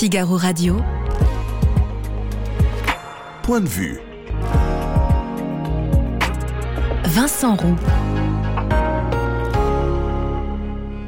Figaro Radio. Point de vue. Vincent Roux.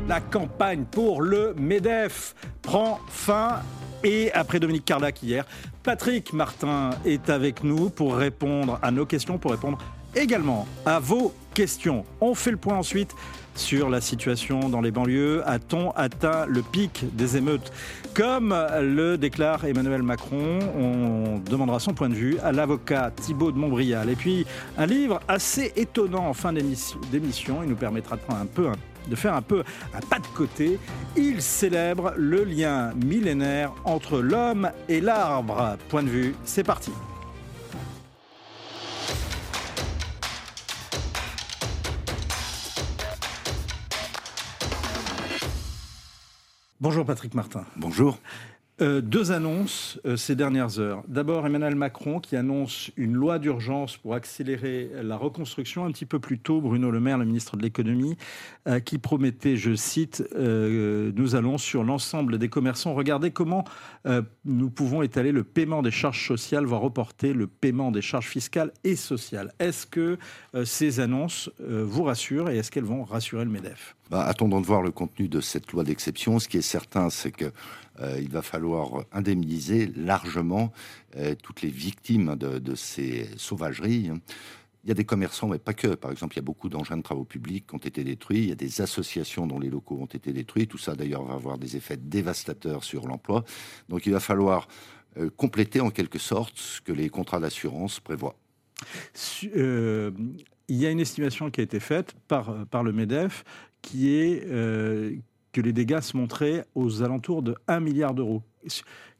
La campagne pour le MEDEF prend fin et après Dominique Carlac hier, Patrick Martin est avec nous pour répondre à nos questions, pour répondre également à vos questions. On fait le point ensuite sur la situation dans les banlieues. A-t-on atteint le pic des émeutes Comme le déclare Emmanuel Macron, on demandera son point de vue à l'avocat Thibault de Montbrial. Et puis, un livre assez étonnant en fin d'émission. Il nous permettra de de faire un peu un pas de côté. Il célèbre le lien millénaire entre l'homme et l'arbre. Point de vue, c'est parti. Bonjour Patrick Martin. Bonjour. Euh, deux annonces euh, ces dernières heures. D'abord, Emmanuel Macron qui annonce une loi d'urgence pour accélérer la reconstruction. Un petit peu plus tôt, Bruno Le Maire, le ministre de l'économie, euh, qui promettait, je cite, nous allons sur l'ensemble des commerçants regarder comment nous pouvons étaler le paiement des charges sociales, voire reporter le paiement des charges fiscales et sociales. Est-ce que ces annonces vous rassurent et est-ce qu'elles vont rassurer le MEDEF? Bah, Attendons de voir le contenu de cette loi d'exception. Ce qui est certain, c'est que euh, il va falloir indemniser largement euh, toutes les victimes de, ces sauvageries. Il y a des commerçants, mais pas que. Par exemple, il y a beaucoup d'engins de travaux publics qui ont été détruits. Il y a des associations dont les locaux ont été détruits. Tout ça, d'ailleurs, va avoir des effets dévastateurs sur l'emploi. Donc, il va falloir euh, compléter en quelque sorte ce que les contrats d'assurance prévoient. il y a une estimation qui a été faite par, par le MEDEF qui est que les dégâts se montraient aux alentours de 1 milliard d'euros.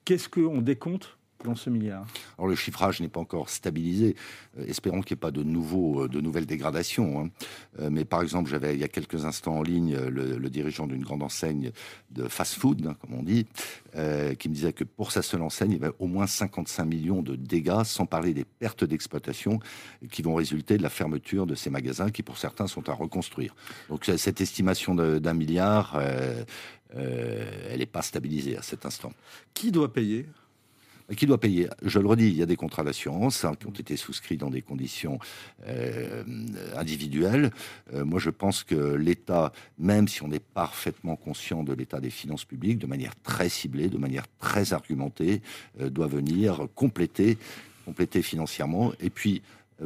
Qu'est-ce qu'on décompte dans ce milliard Alors le chiffrage n'est pas encore stabilisé. Euh, espérons qu'il n'y ait pas de, nouveaux, euh, de nouvelles dégradations. Hein. Euh, mais par exemple, j'avais il y a quelques instants en ligne le, dirigeant d'une grande enseigne de fast-food, hein, comme on dit, qui me disait que pour sa seule enseigne, il y avait au moins 55 millions de dégâts, sans parler des pertes d'exploitation qui vont résulter de la fermeture de ces magasins qui, pour certains, sont à reconstruire. Donc cette estimation d'un milliard, elle n'est pas stabilisée à cet instant. Qui doit payer? Qui doit payer? Je le redis, il y a des contrats d'assurance hein, qui ont été souscrits dans des conditions euh, individuelles. Euh, moi, je pense que l'État, même si on est parfaitement conscient de l'état des finances publiques, de manière très ciblée, de manière très argumentée, euh, doit venir compléter, compléter financièrement. Et puis,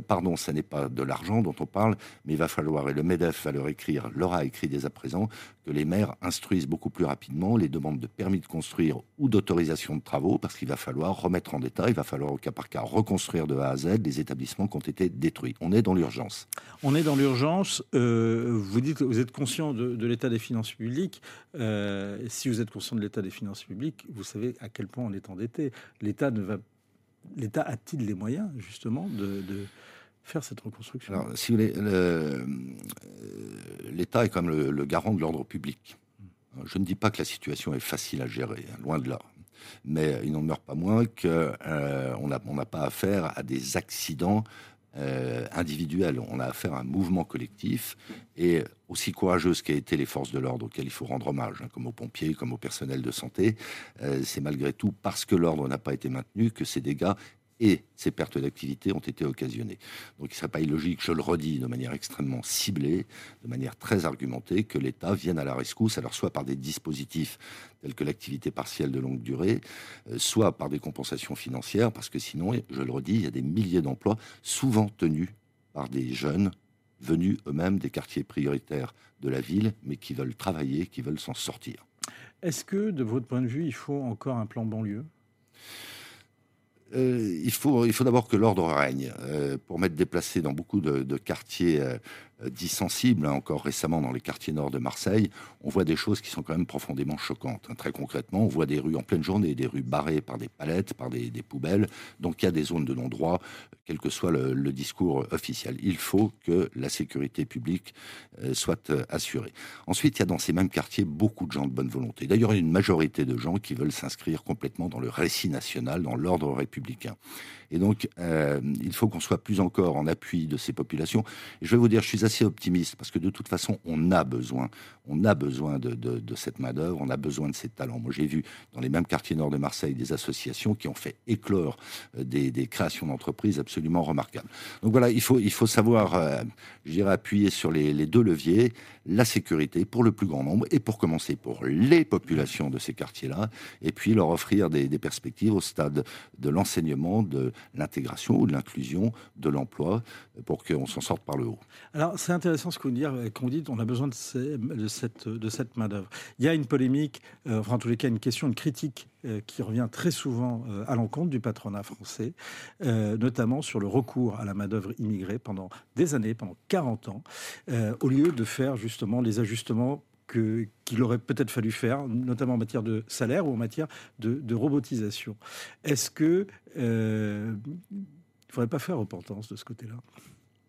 pardon, ce n'est pas de l'argent dont on parle, mais il va falloir, et le MEDEF va leur écrire, leur a écrit dès à présent, que les maires instruisent beaucoup plus rapidement les demandes de permis de construire ou d'autorisation de travaux, parce qu'il va falloir remettre en état, il va falloir au cas par cas reconstruire de A à Z les établissements qui ont été détruits. On est dans l'urgence. On est dans l'urgence. Euh, vous dites que vous êtes conscient de, l'état des finances publiques. Euh, si vous êtes conscient de l'état des finances publiques, vous savez à quel point on est endetté. L'État ne va l'État a-t-il les moyens, justement, de, faire cette reconstruction? Si euh, l'État est comme le, le garant de l'ordre public. Je ne dis pas que la situation est facile à gérer, hein, loin de là. Mais il n'en meurt pas moins qu'on euh, n'a pas affaire à des accidents euh, individuels. On a affaire à un mouvement collectif et aussi courageuse qu'aient été les forces de l'ordre auxquelles il faut rendre hommage, hein, comme aux pompiers, comme au personnel de santé, euh, c'est malgré tout parce que l'ordre n'a pas été maintenu que ces dégâts et ces pertes d'activité ont été occasionnées. Donc il ne serait pas illogique, je le redis de manière extrêmement ciblée, de manière très argumentée, que l'État vienne à la rescousse, alors soit par des dispositifs tels que l'activité partielle de longue durée, euh, soit par des compensations financières, parce que sinon, je le redis, il y a des milliers d'emplois souvent tenus par des jeunes venus eux-mêmes des quartiers prioritaires de la ville, mais qui veulent travailler, qui veulent s'en sortir. Est-ce que, de votre point de vue, il faut encore un plan banlieue? Euh, il faut, il faut d'abord que l'ordre règne. Euh, pour m'être déplacé dans beaucoup de, quartiers euh, dits sensibles, hein, encore récemment dans les quartiers nord de Marseille, on voit des choses qui sont quand même profondément choquantes. Hein. Très concrètement, on voit des rues en pleine journée, des rues barrées par des palettes, par des, poubelles. Donc il y a des zones de non-droit, quel que soit le, discours officiel. Il faut que la sécurité publique euh, soit euh, assurée. Ensuite, il y a dans ces mêmes quartiers beaucoup de gens de bonne volonté. D'ailleurs, il y a une majorité de gens qui veulent s'inscrire complètement dans le récit national, dans l'ordre républicain. Et donc, il faut qu'on soit plus encore en appui de ces populations. Et je vais vous dire, je suis assez optimiste parce que de toute façon, on a besoin, on a besoin de, cette main-d'œuvre, on a besoin de ces talents. Moi, j'ai vu dans les mêmes quartiers nord de Marseille des associations qui ont fait éclore euh, des, créations d'entreprises absolument remarquables. Donc voilà, il faut, il faut savoir, euh, appuyer sur les, les deux leviers la sécurité pour le plus grand nombre et pour commencer pour les populations de ces quartiers-là, et puis leur offrir des, des perspectives au stade de l'enseignement, de l'intégration ou de l'inclusion, de l'emploi, pour qu'on s'en sorte par le haut. Alors c'est intéressant ce qu'on dit, qu'on dit, on a besoin de, cette, main-d'œuvre. Il y a une polémique, euh, enfin en tous les cas une question, une critique euh, qui revient très souvent euh, à l'encontre du patronat français, notamment sur le recours à la main-d'œuvre immigrée pendant des années, pendant 40 ans, au lieu de faire justement les ajustements qu'il aurait peut-être fallu faire, notamment en matière de salaire ou en matière de, robotisation. Est-ce que ne faudrait pas faire repentance de ce côté-là?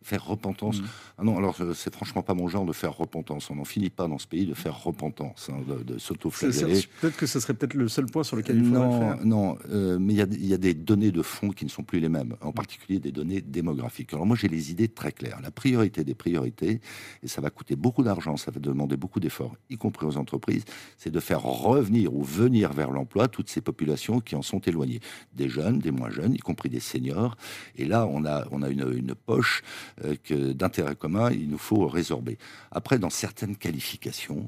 Faire repentance. Mm. Ah non, alors euh, c'est franchement pas mon genre de faire repentance. On n'en finit pas dans ce pays de faire repentance, hein, de, de s'auto-flageller. Peut-être que ce serait peut-être le seul point sur lequel il faudrait non, le faire. Non, euh, mais il y, a des données de fond qui ne sont plus les mêmes, en particulier des données démographiques. Alors moi j'ai les idées très claires. La priorité des priorités, et ça va coûter beaucoup d'argent, ça va demander beaucoup d'efforts, y compris aux entreprises, c'est de faire revenir ou venir vers l'emploi toutes ces populations qui en sont éloignées. Des jeunes, des moins jeunes, y compris des seniors. Et là, on a, on a une, une poche d'intérêt commun, il nous faut résorber. Après, dans certaines qualifications,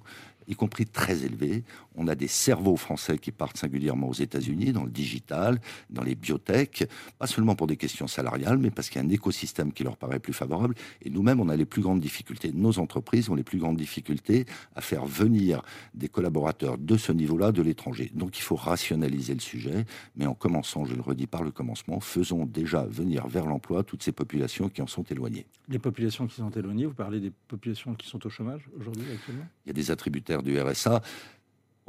y compris très élevés. On a des cerveaux français qui partent singulièrement aux États-Unis, dans le digital, dans les biotech, pas seulement pour des questions salariales, mais parce qu'il y a un écosystème qui leur paraît plus favorable. Et nous-mêmes, on a les plus grandes difficultés. Nos entreprises ont les plus grandes difficultés à faire venir des collaborateurs de ce niveau-là de l'étranger. Donc il faut rationaliser le sujet, mais en commençant, je le redis par le commencement, faisons déjà venir vers l'emploi toutes ces populations qui en sont éloignées. Les populations qui sont éloignées, vous parlez des populations qui sont au chômage aujourd'hui actuellement? Il y a des attributaires du RSA.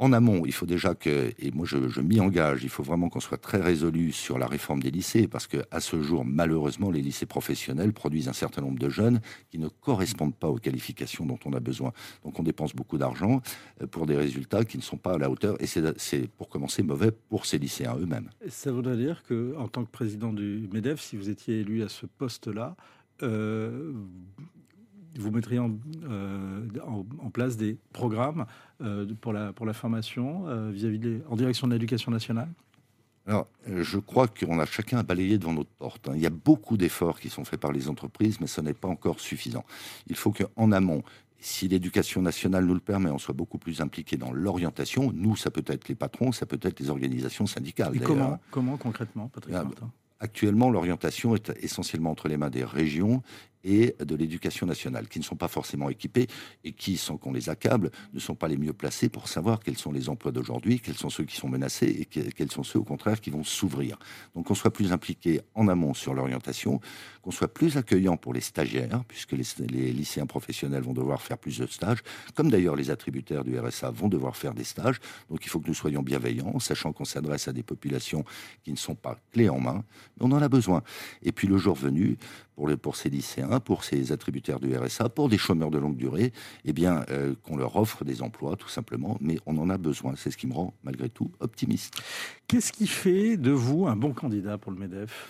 En amont, il faut déjà que, et moi je, m'y engage, il faut vraiment qu'on soit très résolu sur la réforme des lycées, parce que à ce jour, malheureusement, les lycées professionnels produisent un certain nombre de jeunes qui ne correspondent pas aux qualifications dont on a besoin. Donc on dépense beaucoup d'argent euh, pour des résultats qui ne sont pas à la hauteur, et c'est pour commencer mauvais pour ces lycéens eux-mêmes. Ça voudrait dire que, en tant que président du MEDEF, si vous étiez élu à ce poste-là, euh, vous mettriez euh, en, place des programmes euh, pour, la, pour la formation euh, vis-à-vis en direction de l'éducation nationale? Alors, je crois qu'on a chacun balayé devant notre porte. Hein. Il y a beaucoup d'efforts qui sont faits par les entreprises, mais ce n'est pas encore suffisant. Il faut qu'en amont, si l'éducation nationale nous le permet, on soit beaucoup plus impliqué dans l'orientation. Nous, ça peut être les patrons, ça peut être les organisations syndicales. Et comment, comment concrètement, Patrick ah, Martin? Actuellement, l'orientation est essentiellement entre les mains des régions et de l'éducation nationale, qui ne sont pas forcément équipés et qui, sans qu'on les accable, ne sont pas les mieux placés pour savoir quels sont les emplois d'aujourd'hui, quels sont ceux qui sont menacés et quels sont ceux, au contraire, qui vont s'ouvrir. Donc qu'on soit plus impliqué en amont sur l'orientation, qu'on soit plus accueillant pour les stagiaires, puisque les, les, lycéens professionnels vont devoir faire plus de stages, comme d'ailleurs les attributaires du RSA vont devoir faire des stages. Donc il faut que nous soyons bienveillants, sachant qu'on s'adresse à des populations qui ne sont pas clés en main, mais on en a besoin. Et puis le jour venu, pour, les, pour ces lycéens, pour ces attributaires du RSA, pour des chômeurs de longue durée, eh bien, euh, qu'on leur offre des emplois, tout simplement. Mais on en a besoin. C'est ce qui me rend, malgré tout, optimiste. Qu'est-ce qui fait de vous un bon candidat pour le MEDEF?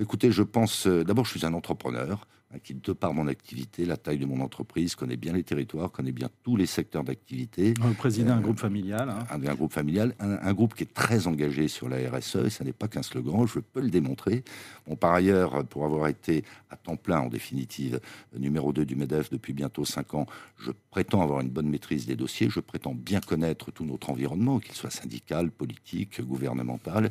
Écoutez, je pense, euh, d'abord, je suis un entrepreneur. Hein, qui, de par mon activité, la taille de mon entreprise, connaît bien les territoires, connaît bien tous les secteurs d'activité. Vous présidez un euh, groupe familial. Hein. Un, groupe familial, un, groupe qui est très engagé sur la RSE, et ça n'est pas qu'un slogan, je peux le démontrer. Bon, par ailleurs, pour avoir été à temps plein, en définitive, numéro 2 du MEDEF depuis bientôt 5 ans, je prétends avoir une bonne maîtrise des dossiers, je prétends bien connaître tout notre environnement, qu'il soit syndical, politique, gouvernemental.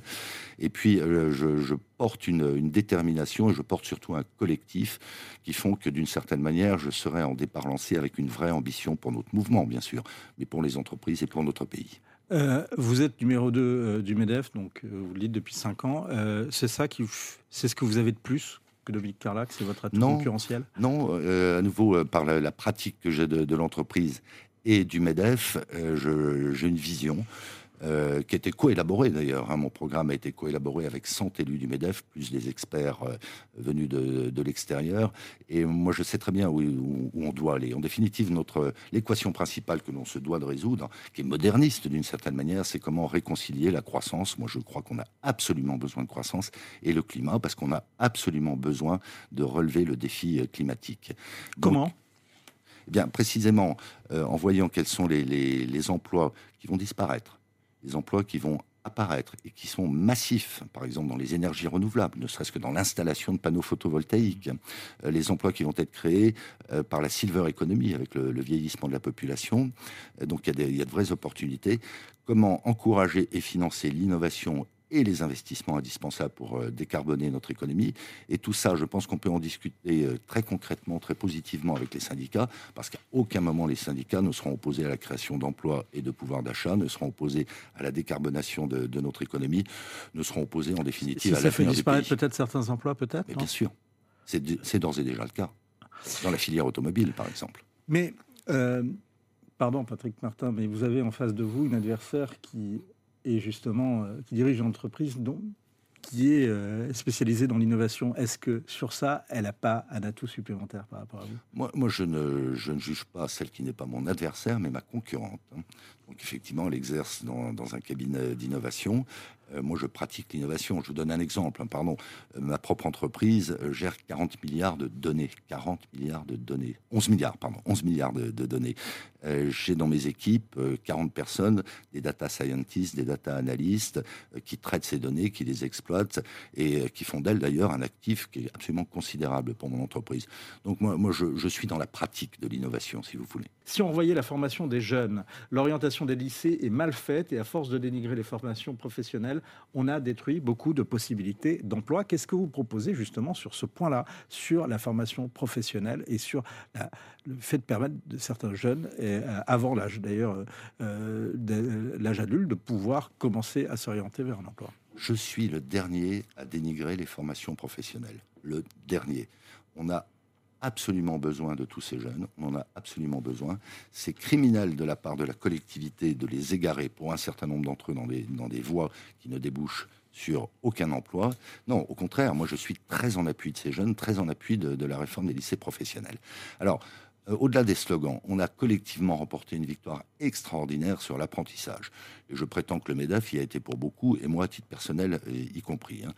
Et puis, euh, je, porte une, détermination et je porte surtout un collectif qui font que d'une certaine manière, je serai en départ lancé avec une vraie ambition pour notre mouvement, bien sûr, mais pour les entreprises et pour notre pays. Euh, vous êtes numéro 2 euh, du MEDEF, donc vous le dites depuis 5 ans. c'est ça qui, c'est ce que vous avez de plus que Dominique Carlac, c'est votre atout concurrentiel Non, à nouveau, par la, pratique que j'ai de, de l'entreprise et du MEDEF, j'ai une vision. Euh, qui a été coélaboré d'ailleurs. Hein. Mon programme a été coélaboré avec 100 élus du MEDEF, plus des experts euh, venus de, de l'extérieur. Et moi, je sais très bien où, où, on doit aller. En définitive, notre l'équation principale que l'on se doit de résoudre, qui est moderniste d'une certaine manière, c'est comment réconcilier la croissance. Moi, je crois qu'on a absolument besoin de croissance et le climat, parce qu'on a absolument besoin de relever le défi euh, climatique. comment? Eh bien, précisément, en voyant quels sont les, les emplois qui vont disparaître, les emplois qui vont apparaître et qui sont massifs, par exemple dans les énergies renouvelables, ne serait-ce que dans l'installation de panneaux photovoltaïques, euh, les emplois qui vont être créés euh, par la silver economy avec le, vieillissement de la population. Euh, donc y, il y, a de vraies opportunités. Comment encourager et financer l'innovation et les investissements indispensables pour euh, décarboner notre économie. Et tout ça, je pense qu'on peut en discuter euh, très concrètement, très positivement avec les syndicats, parce qu'à aucun moment les syndicats ne seront opposés à la création d'emplois et de pouvoir d'achat, ne seront opposés à la décarbonation de, notre économie, ne seront opposés en définitive à la Ça fait disparaître peut-être certains emplois, peut-être Bien sûr. C'est d'ores et déjà le cas. Dans la filière automobile, par exemple. Mais, euh, pardon Patrick Martin, mais vous avez en face de vous une adversaire qui et justement euh, qui dirige une entreprise dont, qui est euh, spécialisée dans l'innovation. Est-ce que sur ça, elle n'a pas un atout supplémentaire par rapport à vous? Moi, moi, je, ne, je ne juge pas celle qui n'est pas mon adversaire, mais ma concurrente. Hein. Donc effectivement, elle exerce dans, dans un cabinet d'innovation. Euh, moi, je pratique l'innovation. Je vous donne un exemple. Hein, pardon. Euh, ma propre entreprise euh, gère 40 milliards de données. 40 milliards de données. 11 milliards, pardon. 11 milliards de, données. J'ai dans mes équipes 40 personnes, des data scientists, des data analystes, qui traitent ces données, qui les exploitent et qui font d'elles d'ailleurs un actif qui est absolument considérable pour mon entreprise. Donc moi, je suis dans la pratique de l'innovation, si vous voulez. Si on voyait la formation des jeunes, l'orientation des lycées est mal faite et à force de dénigrer les formations professionnelles, on a détruit beaucoup de possibilités d'emploi. Qu'est-ce que vous proposez justement sur ce point-là, sur la formation professionnelle et sur le fait de permettre de certains jeunes, euh, avant l'âge d'ailleurs, euh, de l'âge adulte, de pouvoir commencer à s'orienter vers un emploi? Je suis le dernier à dénigrer les formations professionnelles. Le dernier. On a absolument besoin de tous ces jeunes, on en a absolument besoin. C'est criminel de la part de la collectivité de les égarer pour un certain nombre d'entre eux dans des, dans des voies qui ne débouchent sur aucun emploi. Non, au contraire, moi je suis très en appui de ces jeunes, très en appui de, la réforme des lycées professionnels. Alors, euh, au-delà des slogans, on a collectivement remporté une victoire extraordinaire sur l'apprentissage. Et je prétends que le MEDEF y a été pour beaucoup, et moi, à titre personnel, y compris. Hein.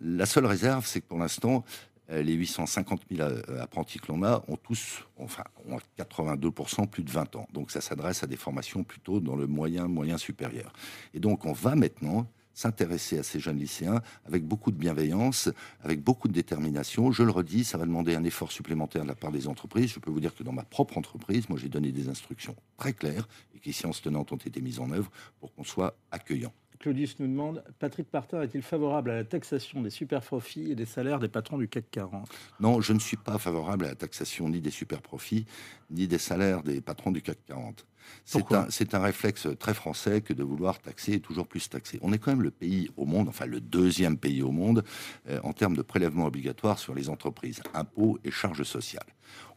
La seule réserve, c'est que pour l'instant, euh, les 850 000 euh, apprentis que l'on a ont tous, enfin, ont 82% plus de 20 ans. Donc ça s'adresse à des formations plutôt dans le moyen, moyen supérieur. Et donc on va maintenant s'intéresser à ces jeunes lycéens avec beaucoup de bienveillance, avec beaucoup de détermination. Je le redis, ça va demander un effort supplémentaire de la part des entreprises. Je peux vous dire que dans ma propre entreprise, moi j'ai donné des instructions très claires et qui, séances tenantes, ont été mises en œuvre pour qu'on soit accueillant. Claudius nous demande Patrick Partin est-il favorable à la taxation des super profits et des salaires des patrons du CAC 40 Non, je ne suis pas favorable à la taxation ni des super profits ni des salaires des patrons du CAC 40. C'est un, c'est un réflexe très français que de vouloir taxer et toujours plus taxer. On est quand même le pays au monde, enfin le deuxième pays au monde, euh, en termes de prélèvements obligatoires sur les entreprises, impôts et charges sociales.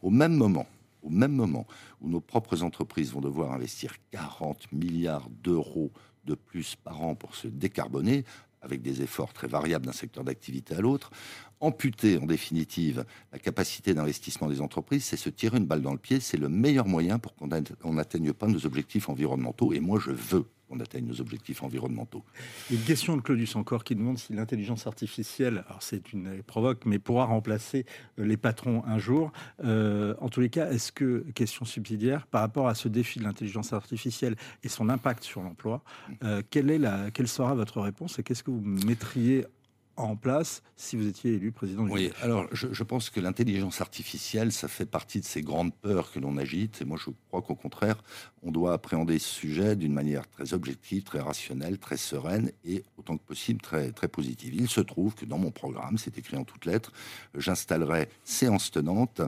Au même moment, au même moment où nos propres entreprises vont devoir investir 40 milliards d'euros de plus par an pour se décarboner, avec des efforts très variables d'un secteur d'activité à l'autre. Amputer, en définitive, la capacité d'investissement des entreprises, c'est se tirer une balle dans le pied. C'est le meilleur moyen pour qu'on n'atteigne pas nos objectifs environnementaux. Et moi, je veux on atteigne nos objectifs environnementaux. Une question de Claudius encore qui demande si l'intelligence artificielle, alors c'est une provoque, mais pourra remplacer les patrons un jour. Euh, en tous les cas, est-ce que, question subsidiaire, par rapport à ce défi de l'intelligence artificielle et son impact sur l'emploi, euh, quelle, quelle sera votre réponse et qu'est-ce que vous mettriez en place si vous étiez élu président du Oui, alors je, je, pense que l'intelligence artificielle, ça fait partie de ces grandes peurs que l'on agite. Et moi, je crois qu'au contraire, on doit appréhender ce sujet d'une manière très objective, très rationnelle, très sereine et autant que possible très, très positive. Il se trouve que dans mon programme, c'est écrit en toutes lettres, j'installerai séance tenante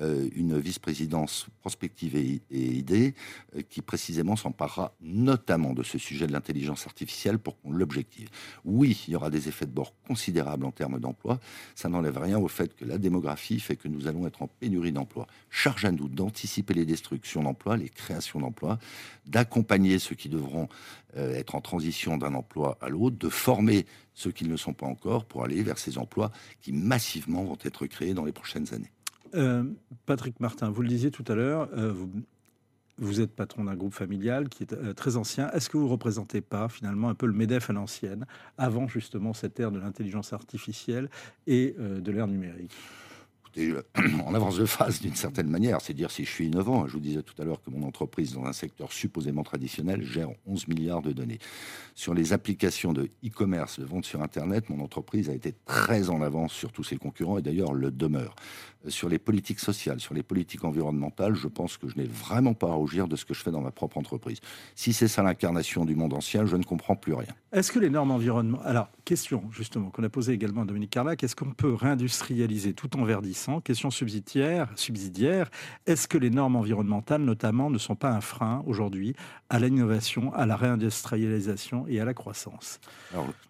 euh, une vice-présidence prospective et, idée euh, qui précisément s'emparera notamment de ce sujet de l'intelligence artificielle pour qu'on l'objective. Oui, il y aura des effets de bord considérables en termes d'emploi. Ça n'enlève rien au fait que la démographie fait que nous allons être en pénurie d'emploi. Charge à nous d'anticiper les destructions d'emplois, les créations d'emplois, d'accompagner ceux qui devront euh, être en transition d'un emploi à l'autre, de former ceux qui ne le sont pas encore pour aller vers ces emplois qui massivement vont être créés dans les prochaines années. Euh, Patrick Martin, vous le disiez tout à l'heure, euh, êtes patron d'un groupe familial qui est euh, très ancien. Est-ce que vous ne représentez pas finalement un peu le MEDEF à l'ancienne, avant justement cette ère de l'intelligence artificielle et euh, de l'ère numérique? Écoutez, en avance de phase d'une certaine manière, c'est dire si je suis innovant. Je vous disais tout à l'heure que mon entreprise, dans un secteur supposément traditionnel, gère 11 milliards de données. Sur les applications de e-commerce, de vente sur Internet, mon entreprise a été très en avance sur tous ses concurrents et d'ailleurs le demeure. Euh, sur les politiques sociales, sur les politiques environnementales, je pense que je n'ai vraiment pas à rougir de ce que je fais dans ma propre entreprise. Si c'est ça l'incarnation du monde ancien, je ne comprends plus rien. Est-ce que les normes environnementales... Alors, question justement qu'on a posée également à Dominique Carlac, est-ce qu'on peut réindustrialiser tout en verdissant? Question subsidiaire, est-ce que les normes environnementales notamment ne sont pas un frein aujourd'hui à l'innovation, à la réindustrialisation et à la croissance?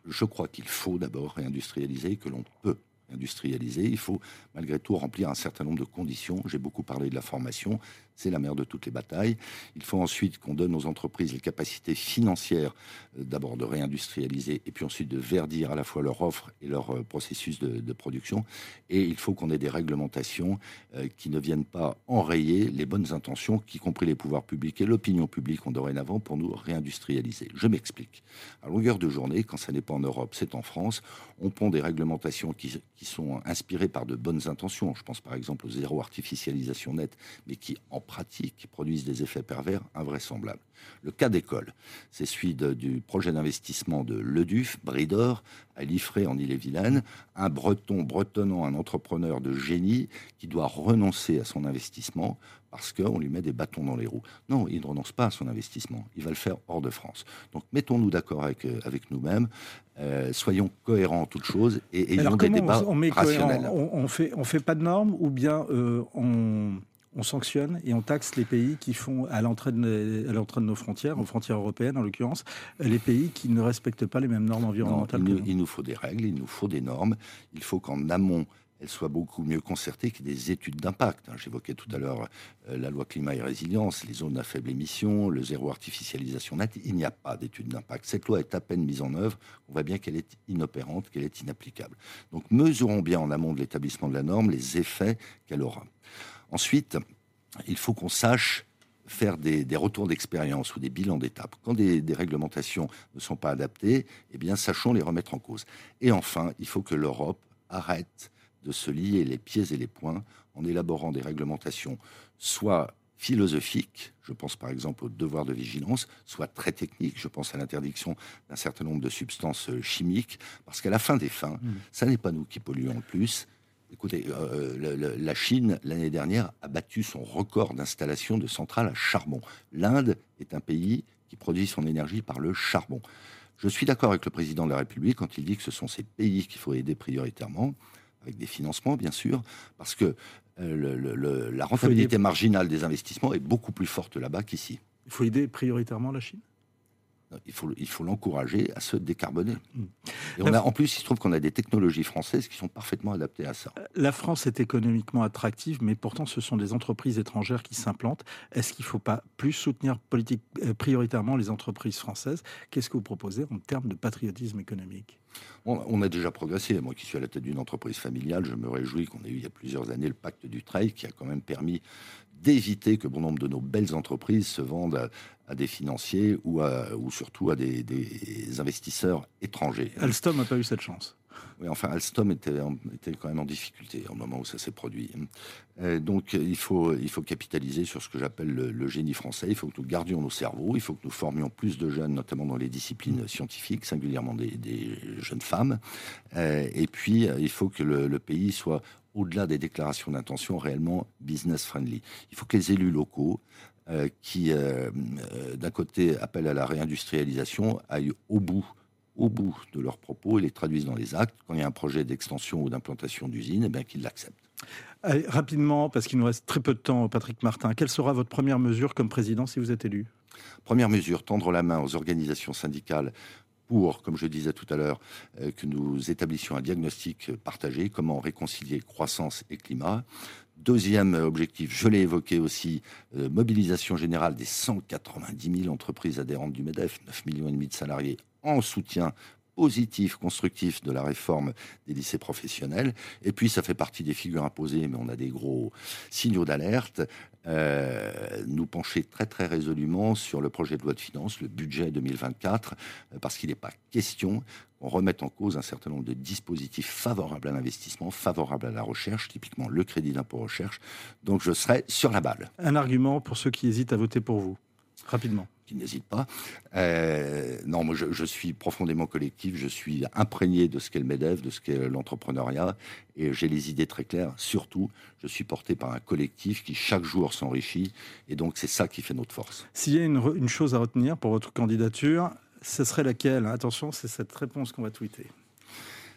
Je crois qu'il faut d'abord réindustrialiser, que l'on peut industrialiser, il faut malgré tout remplir un certain nombre de conditions. J'ai beaucoup parlé de la formation, c'est la mère de toutes les batailles. Il faut ensuite qu'on donne aux entreprises les capacités financières, euh, d'abord de réindustrialiser, et puis ensuite de verdir à la fois leur offre et leur euh, processus de, production. Et il faut qu'on ait des réglementations euh, qui ne viennent pas enrayer les bonnes intentions, qu'y compris les pouvoirs publics et l'opinion publique ont dorénavant pour nous réindustrialiser. Je m'explique. À longueur de journée, quand ça n'est pas en Europe, c'est en France, on pond des réglementations qui, qui sont inspirées par de bonnes intentions. Je pense par exemple au zéro artificialisation nette, mais qui en pratique produisent des effets pervers invraisemblables. Le cas d'école, c'est celui du projet d'investissement de Leduf, Bridor, à Liffré en Ille-et-Vilaine, un breton bretonnant un entrepreneur de génie qui doit renoncer à son investissement parce qu'on lui met des bâtons dans les roues. Non, il ne renonce pas à son investissement, il va le faire hors de France. Donc mettons-nous d'accord avec, euh, avec nous-mêmes, euh, soyons cohérents en toutes choses et ayons des débats on, rationnels. On, fait, on fait pas de normes ou bien euh, on on sanctionne et on taxe les pays qui font, à l'entrée de, de, nos frontières, aux frontières européennes en l'occurrence, les pays qui ne respectent pas les mêmes normes environnementales. il, nous, faut des règles, il nous faut des normes. Il faut qu'en amont, elles soient beaucoup mieux concertées que des études d'impact. Hein. J'évoquais tout à l'heure euh, la loi climat et résilience, les zones à faible émission, le zéro artificialisation nette. Il n'y a pas d'études d'impact. Cette loi est à peine mise en œuvre. On voit bien qu'elle est inopérante, qu'elle est inapplicable. Donc mesurons bien en amont de l'établissement de la norme les effets qu'elle aura. Ensuite, il faut qu'on sache faire des, retours d'expérience ou des bilans d'étape. Quand des, réglementations ne sont pas adaptées, eh bien, sachons les remettre en cause. Et enfin, il faut que l'Europe arrête de se lier les pieds et les poings en élaborant des réglementations soit philosophiques, je pense par exemple au devoir de vigilance, soit très techniques, je pense à l'interdiction d'un certain nombre de substances chimiques, parce qu'à la fin des fins, mmh. ça n'est pas nous qui polluons le plus, Écoutez, euh, la Chine, l'année dernière, a battu son record d'installation de centrales à charbon. L'Inde est un pays qui produit son énergie par le charbon. Je suis d'accord avec le président de la République quand il dit que ce sont ces pays qu'il faut aider prioritairement, avec des financements bien sûr, parce que euh, la rentabilité marginale des investissements est beaucoup plus forte là-bas qu'ici. Il faut aider prioritairement la Chine? Il faut, il faut l'encourager à se décarboner. Hmm. Et on a, en plus, il se trouve qu'on a des technologies françaises qui sont parfaitement adaptées à ça. La France est économiquement attractive, mais pourtant, ce sont des entreprises étrangères qui s'implantent. Est-ce qu'il ne faut pas plus soutenir politique, euh, prioritairement les entreprises françaises? Qu'est-ce que vous proposez en termes de patriotisme économique? On, a déjà progressé. Moi qui suis à la tête d'une entreprise familiale, je me réjouis qu'on ait eu il y a plusieurs années le pacte du trade qui a quand même permis d'éviter que bon nombre de nos belles entreprises se vendent à, des financiers ou, ou surtout à des, investisseurs étrangers. Alstom n'a pas eu cette chance. Oui, enfin, Alstom était, était, quand même en difficulté au moment où ça s'est produit. Euh, donc, il faut, il faut capitaliser sur ce que j'appelle le, génie français. Il faut que nous gardions nos cerveaux. Il faut que nous formions plus de jeunes, notamment dans les disciplines scientifiques, singulièrement des, jeunes femmes. Euh, et puis, il faut que le pays soit au-delà des déclarations d'intention, réellement business friendly. Il faut que les élus locaux, euh, qui euh, euh, d'un côté appellent à la réindustrialisation, aillent au bout, au bout de leurs propos et les traduisent dans les actes. Quand il y a un projet d'extension ou d'implantation d'usine, eh bien qu'ils l'acceptent. rapidement, parce qu'il nous reste très peu de temps, Patrick Martin, quelle sera votre première mesure comme président si vous êtes élu? Première mesure, tendre la main aux organisations syndicales pour, comme je disais tout à l'heure, euh, que nous établissions un diagnostic partagé, comment réconcilier croissance et climat. Deuxième objectif, je l'ai évoqué aussi, euh, mobilisation générale des 190 000 entreprises adhérentes du MEDEF, 9 millions et demi de salariés en soutien positif, constructif de la réforme des lycées professionnels. Et puis, ça fait partie des figures imposées, mais on a des gros signaux d'alerte. nous pencher très très résolument sur le projet de loi de finances, le budget 2024, parce qu'il n'est pas question qu'on remette en cause un certain nombre de dispositifs favorables à l'investissement, favorables à la recherche, typiquement le crédit d'impôt recherche. Donc je serai sur la balle. Un argument pour ceux qui hésitent à voter pour vous, rapidement qui n'hésite pas. Euh, non, moi, je, suis profondément collectif, je suis imprégné de ce qu'est le MEDEF, de ce qu'est l'entrepreneuriat, et j'ai les idées très claires. Surtout, je suis porté par un collectif qui, chaque jour, s'enrichit, et donc c'est ça qui fait notre force. S'il y a une, chose à retenir pour votre candidature, ce serait laquelle? Attention, c'est cette réponse qu'on va tweeter.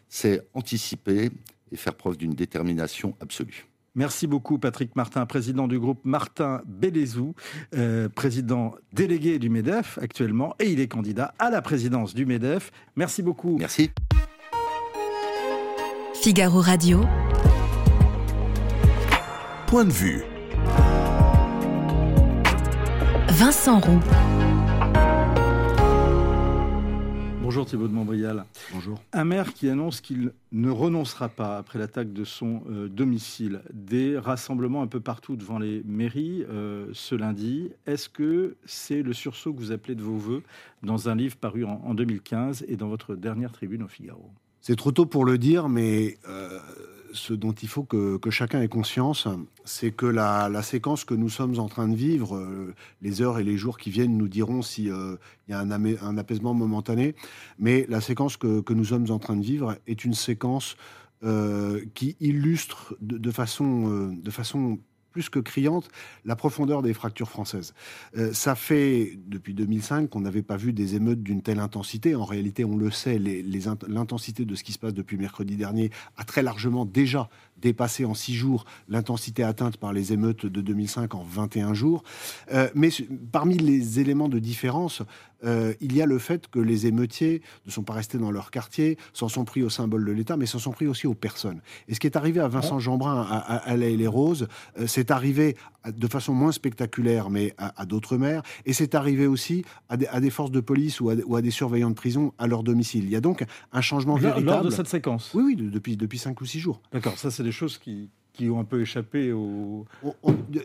C'est anticiper et faire preuve d'une détermination absolue. Merci beaucoup Patrick Martin, président du groupe Martin Bélézou, euh, président délégué du MEDEF actuellement, et il est candidat à la présidence du MEDEF. Merci beaucoup. Merci. Figaro Radio. Point de vue. Vincent Roux. Bonjour Thibault de Montbrial. Bonjour. Un maire qui annonce qu'il ne renoncera pas après l'attaque de son euh, domicile. Des rassemblements un peu partout devant les mairies euh, ce lundi. Est-ce que c'est le sursaut que vous appelez de vos voeux dans un livre paru en, 2015 et dans votre dernière tribune au Figaro? C'est trop tôt pour le dire, mais euh, ce dont il faut que, chacun ait conscience, c'est que la, séquence que nous sommes en train de vivre, euh, les heures et les jours qui viennent nous diront s'il euh, y a un, apaisement momentané, mais la séquence que, nous sommes en train de vivre est une séquence euh, qui illustre de, façon, de façon plus que criante la profondeur des fractures françaises. Euh, ça fait depuis 2005 qu'on n'avait pas vu des émeutes d'une telle intensité. En réalité, on le sait, l'intensité de ce qui se passe depuis mercredi dernier a très largement déjà dépassé en six jours l'intensité atteinte par les émeutes de 2005 en 21 jours. Euh, mais parmi les éléments de différence, euh, il y a le fait que les émeutiers ne sont pas restés dans leur quartier, s'en sont pris au symbole de l'État, mais s'en sont pris aussi aux personnes. Et ce qui est arrivé à Vincent Jeanbrun, à, à, les Roses, euh, c'est arrivé de façon moins spectaculaire, mais à, d'autres maires, et c'est arrivé aussi à des, forces de police ou, à, des surveillants de prison à leur domicile. Il y a donc un changement véritable. Lors de cette séquence Oui, oui, depuis, depuis cinq ou six jours. D'accord, ça c'est des choses qui, qui ont un peu échappé au...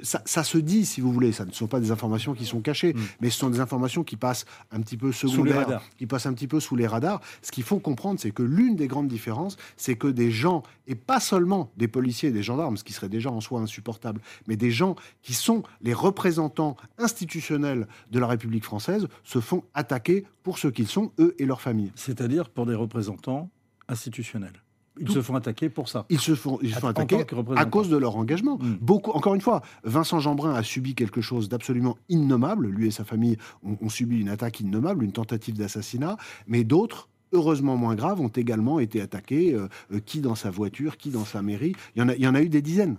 ça, se dit, si vous voulez, ça ne sont pas des informations qui sont cachées, hmm. mais ce sont des informations qui passent un petit peu secondaires, qui passent un petit peu sous les radars. Ce qu'il faut comprendre, c'est que l'une des grandes différences, c'est que des gens, et pas seulement des policiers et des gendarmes, ce qui serait déjà en soi insupportable, mais des gens qui sont les représentants institutionnels de la République française, se font attaquer pour ce qu'ils sont, eux et leurs familles. C'est-à-dire pour des représentants institutionnels ils se font attaquer pour ça. Ils se font, ils se font attaquer à cause de leur engagement. Hmm. Beaucoup, encore une fois, Vincent Jeanbrun a subi quelque chose d'absolument innommable. Lui et sa famille ont, subi une attaque innommable, une tentative d'assassinat. Mais d'autres, heureusement moins graves, ont également été attaqués. Euh, euh, qui dans sa voiture, qui dans sa mairie. Il y en a, il y en a eu des dizaines.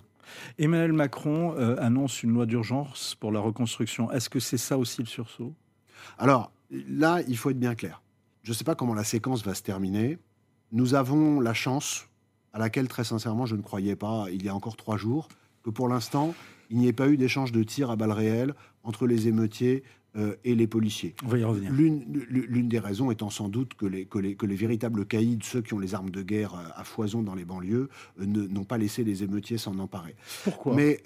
Emmanuel Macron euh, annonce une loi d'urgence pour la reconstruction. Est-ce que c'est ça aussi le sursaut? Alors là, il faut être bien clair. Je ne sais pas comment la séquence va se terminer. Nous avons la chance, à laquelle très sincèrement je ne croyais pas il y a encore trois jours, que pour l'instant, il n'y ait pas eu d'échange de tirs à balles réelles entre les émeutiers euh, et les policiers. On va y revenir. L'une des raisons étant sans doute que les, que les, que les, véritables caïds, ceux qui ont les armes de guerre euh, à foison dans les banlieues, euh, n'ont pas laissé les émeutiers s'en emparer. Pourquoi? Mais,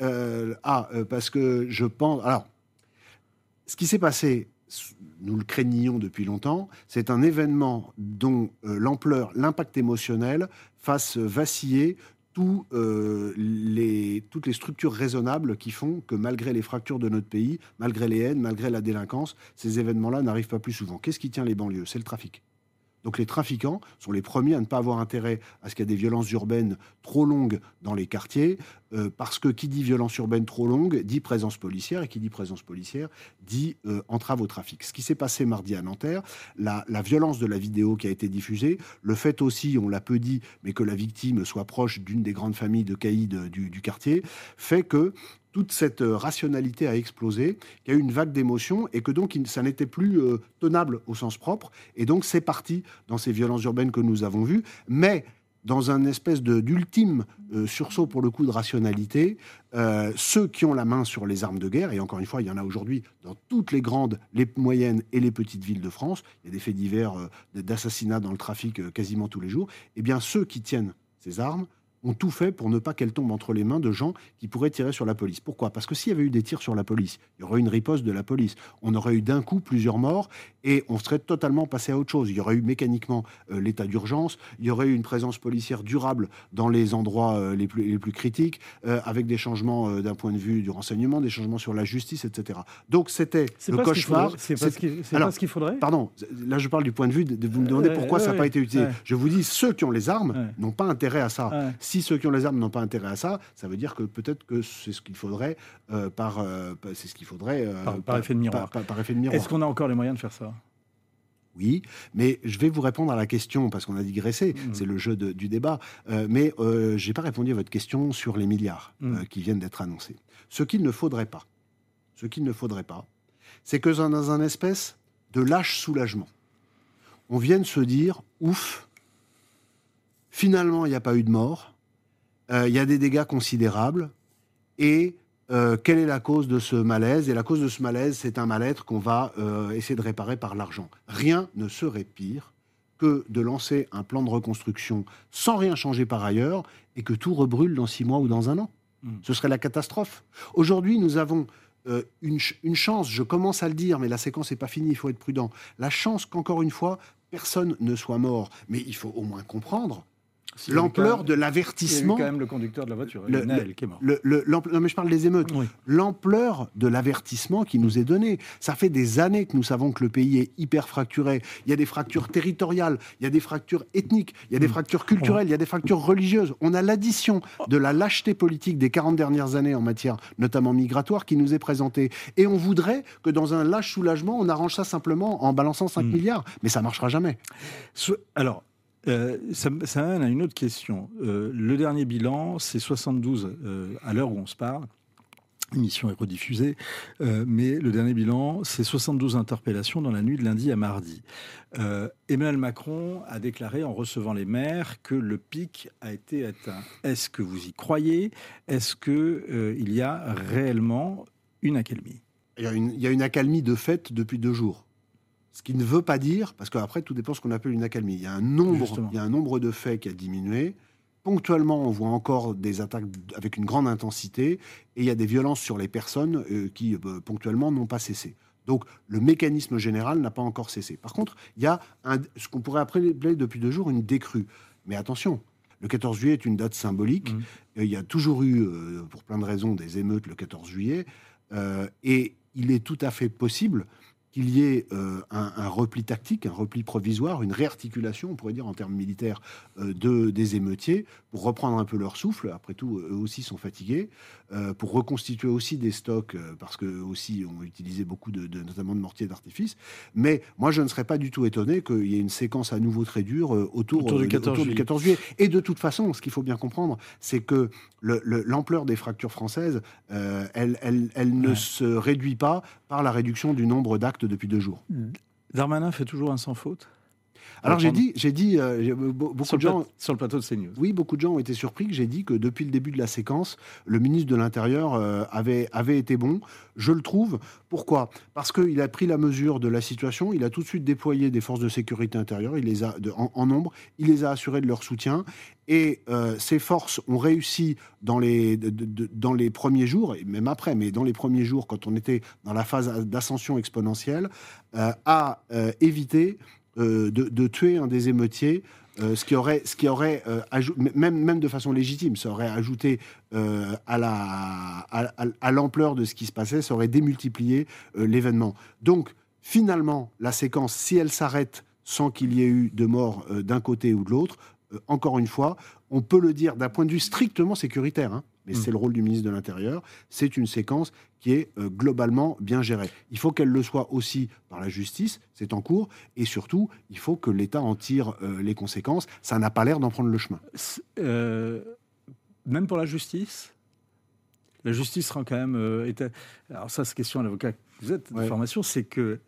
ah, parce que je pense... Alors, ce qui s'est passé nous le craignions depuis longtemps, c'est un événement dont euh, l'ampleur, l'impact émotionnel fasse vaciller euh, toutes les structures raisonnables qui font que malgré les fractures de notre pays, malgré les haines, malgré la délinquance, ces événements-là n'arrivent pas plus souvent. Qu'est-ce qui tient les banlieues? C'est le trafic. Donc les trafiquants sont les premiers à ne pas avoir intérêt à ce qu'il y ait des violences urbaines trop longues dans les quartiers, euh, parce que qui dit violence urbaine trop longue dit présence policière, et qui dit présence policière dit euh, entrave au trafic. Ce qui s'est passé mardi à Nanterre, la, violence de la vidéo qui a été diffusée, le fait aussi, on l'a peu dit, mais que la victime soit proche d'une des grandes familles de caïds du, du quartier, fait que toute cette euh, rationalité a explosé, qu'il y a eu une vague d'émotions et que donc ça n'était plus euh, tenable au sens propre. Et donc c'est parti dans ces violences urbaines que nous avons vues. Mais dans un espèce d'ultime euh, sursaut pour le coup de rationalité, ceux qui ont la main sur les armes de guerre, et encore une fois, il y en a aujourd'hui dans toutes les grandes, les moyennes et les petites villes de France, il y a des faits divers d'assassinats dans le trafic quasiment tous les jours, eh bien ceux qui tiennent ces armes ont tout fait pour ne pas qu'elle tombe entre les mains de gens qui pourraient tirer sur la police. Pourquoi? Parce que s'il y avait eu des tirs sur la police, il y aurait eu une riposte de la police. On aurait eu d'un coup plusieurs morts et on serait totalement passé à autre chose. Il y aurait eu mécaniquement euh, l'état d'urgence, il y aurait eu une présence policière durable dans les endroits euh, les, plus, les plus critiques, euh, avec des changements d'un point de vue du renseignement, des changements sur la justice, etc. Donc c'était C'est le pas cauchemar. C'est ce qu'il- ce faudrait Pardon, là je parle du point de vue de, de vous me demander pourquoi ça n'a pas été utilisé. Je vous dis, ceux qui ont les armes n'ont pas intérêt à ça. Si ceux qui ont les armes n'ont pas intérêt à ça, ça veut dire que peut-être que c'est ce qu'il faudrait euh, par, euh, c'est ce qu'il faudrait euh, Par- par effet de miroir. Par, effet de miroir. Est-ce qu'on a encore les moyens de faire ça? Oui, mais je vais vous répondre à la question parce qu'on a digressé. Mhm. C'est le jeu de- du débat. Mais j'ai pas répondu à votre question sur les milliards euh, qui viennent d'être annoncés. Ce qu'il ne faudrait pas, ce qu'il ne faudrait pas, c'est que dans un espèce de lâche soulagement, on vienne se dire ouf, finalement il n'y a pas eu de mort, il y a des dégâts considérables et euh, quelle est la cause de ce malaise? Et la cause de ce malaise, c'est un mal-être qu'on va euh, essayer de réparer par l'argent. Rien ne serait pire que de lancer un plan de reconstruction sans rien changer par ailleurs et que tout rebrûle dans six mois ou dans un an. Mm. Ce serait la catastrophe. Aujourd'hui, nous avons euh, une, ch- une chance, je commence à le dire, mais la séquence n'est pas finie, il faut être prudent. La chance qu'encore une fois, personne ne soit mort. Mais il faut au moins comprendre l'ampleur de l'avertissement. quand même le conducteur de la voiture, Le- Lionel, qui est mort. Le, non, mais je parle des émeutes. Oui. L'ampleur de l'avertissement qui nous est donné. Ça fait des années que nous savons que le pays est hyper fracturé. Il y a des fractures territoriales, il y a des fractures ethniques, il y a des Mm. fractures culturelles, il y a des fractures religieuses. On a l'addition de la lâcheté politique des 40 dernières années en matière notamment migratoire qui nous est présentée. Et on voudrait que dans un lâche soulagement, on arrange ça simplement en balançant 5 Mm. milliards. Mais ça marchera jamais. Alors, euh, ça, ça m'amène à une autre question. Euh, le dernier bilan, c'est 72 euh, à l'heure où on se parle. L'émission est rediffusée, mais le dernier bilan, c'est 72 interpellations dans la nuit de lundi à mardi. Emmanuel Macron a déclaré en recevant les maires que le pic a été atteint. Est-ce que vous y croyez? Est-ce qu'il y a réellement une accalmie? Il il y a une accalmie de fait depuis deux jours. Ce qui ne veut pas dire, parce qu'après, tout dépend de ce qu'on appelle une accalmie. Il y a un nombre, Justement. il y a un nombre de faits qui a diminué. Ponctuellement, on voit encore des attaques avec une grande intensité, et il y a des violences sur les personnes euh, qui, euh, ponctuellement, n'ont pas cessé. Donc, le mécanisme général n'a pas encore cessé. Par contre, il y a un- ce qu'on pourrait appeler depuis deux jours une décrue. Mais attention, le 14 juillet est une date symbolique. Mhm. Euh, Il y a toujours eu, euh, pour plein de raisons, des émeutes le 14 juillet. Euh, et il est tout à fait possible qu'il y ait euh, un, un repli tactique, un repli provisoire, une réarticulation, on pourrait dire en termes militaires, euh, de, des émeutiers, pour reprendre un peu leur souffle. Après tout, eux aussi sont fatigués, euh, pour reconstituer aussi des stocks, parce qu'eux aussi ont utilisé beaucoup, de, de- notamment de mortiers d'artifice. Mais moi, je ne serais pas du tout étonné qu'il y ait une séquence à nouveau très dure autour, Autour du euh, 14 juillet. 14 juillet. Et de toute façon, ce qu'il faut bien comprendre, c'est que le- le- l'ampleur des fractures françaises, elle, elle- ne se réduit pas par la réduction du nombre d'actes depuis deux jours. Darmanin fait toujours un sans faute? Alors j'ai dit, j'ai dit, euh, beaucoup sur de gens, sur le plateau de CNews. oui, beaucoup de gens ont été surpris que j'ai dit que depuis le début de la séquence, le ministre de l'Intérieur euh, avait, avait été bon. Je le trouve. Pourquoi? Parce qu'il a pris la mesure de la situation, il a tout de suite déployé des forces de sécurité intérieure, il les a de- en, en nombre, il les a assurés de leur soutien. Et euh, ces forces ont réussi dans les, de- de- de- dans les premiers jours, et même après, mais dans les premiers jours, quand on était dans la phase d'ascension exponentielle, à éviter de, de tuer un des émeutiers, euh, ce qui aurait, ce qui aurait euh, même, même de façon légitime, ça aurait ajouté euh, à la- à, l'ampleur de ce qui se passait, ça aurait démultiplié euh, l'événement. Donc, finalement, la séquence, si elle s'arrête sans qu'il y ait eu de mort euh, d'un côté ou de l'autre, euh, encore une fois, on peut le dire d'un point de vue strictement sécuritaire, hein, mais Mm. c'est le rôle du ministre de l'Intérieur, c'est une séquence qui est euh, globalement bien gérée. Il faut qu'elle le soit aussi par la justice, c'est en cours, et surtout, il faut que l'État en tire euh, les conséquences. Ça n'a pas l'air d'en prendre le chemin. Euh, même pour la justice, la justice rend quand même. état- Alors, ça, c'est question à l'avocat que vous êtes de Ouais. formation, c'est que,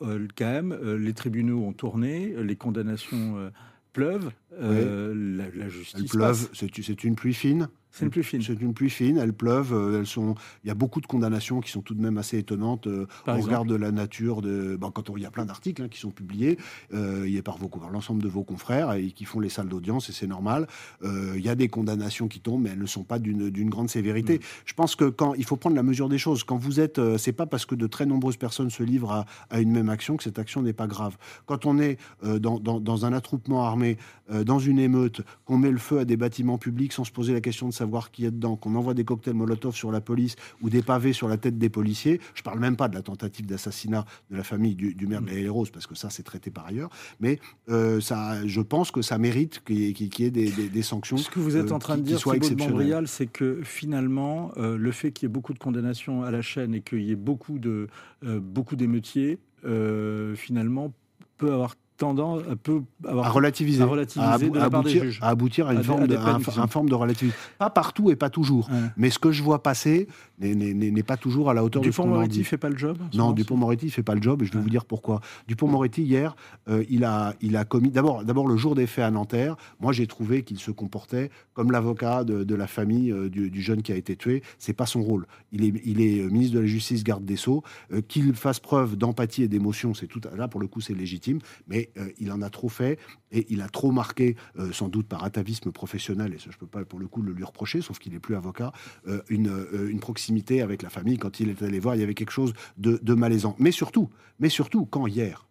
quand même, les tribunaux ont tourné, les condamnations pleuvent, euh, la, justice. c'est c'est une pluie fine. C'est une pluie fine. C'est une pluie fine, elles pleuvent, euh, elles sont... il y a beaucoup de condamnations qui sont tout de même assez étonnantes euh, au regard de la nature. De... Bon, quand on... Il y a plein d'articles hein, qui sont publiés euh, il y a par, vos... par l'ensemble de vos confrères et qui font les salles d'audience, et c'est normal. Euh, il y a des condamnations qui tombent, mais elles ne sont pas d'une grande sévérité. Mm. Je pense que quand il faut prendre la mesure des choses, quand vous êtes, euh, c'est pas parce que de très nombreuses personnes se livrent à, à une même action que cette action n'est pas grave. Quand on est dans, dans- dans un attroupement armé, dans une émeute, qu'on met le feu à des bâtiments publics sans se poser la question de savoir qui est dedans, qu'on envoie des cocktails Molotov sur la police ou des pavés sur la tête des policiers, je parle même pas de la tentative d'assassinat de la famille du, du maire de la Rose, parce que ça c'est traité par ailleurs, mais euh, ça, je pense que ça mérite qu'il y ait, qu'il y ait des, des- des sanctions. Ce que vous êtes euh, en train de dire, Thibault c'est que finalement, euh, le fait qu'il y ait beaucoup de condamnations à la chaîne et qu'il y ait beaucoup de beaucoup d'émeutiers, finalement, peut avoir tendance, peut avoir à relativiser, à relativiser abou- de la part des aboutir, juges. à aboutir à une des- forme, de, des un- forme de relativisme. Pas partout et pas toujours. Ouais. Mais ce que je vois passer n'est- n'est n'est- n'est pas toujours à la hauteur de ce qu'on dit. fait pas le job Non, Dupont-Moretti ne fait pas le job et je vais Ouais. vous dire pourquoi. Dupont-Moretti, hier, euh, il, a, il a commis. D'abord, d'abord, le jour des faits à Nanterre, moi j'ai trouvé qu'il se comportait comme l'avocat de, de la famille euh, du, du jeune qui a été tué. C'est pas son rôle. Il est, il est euh, ministre de la Justice, garde des Sceaux. Qu'il fasse preuve d'empathie et d'émotion, c'est tout. Là, pour le coup, c'est légitime. Mais euh, il en a trop fait et il a trop marqué, euh, sans doute par atavisme professionnel, et ça, je peux pas pour le coup le lui reprocher, sauf qu'il n'est plus avocat, euh, une, proximité avec la famille. Quand il est allé voir, il y avait quelque chose de, de malaisant. Mais surtout, mais surtout, quand hier,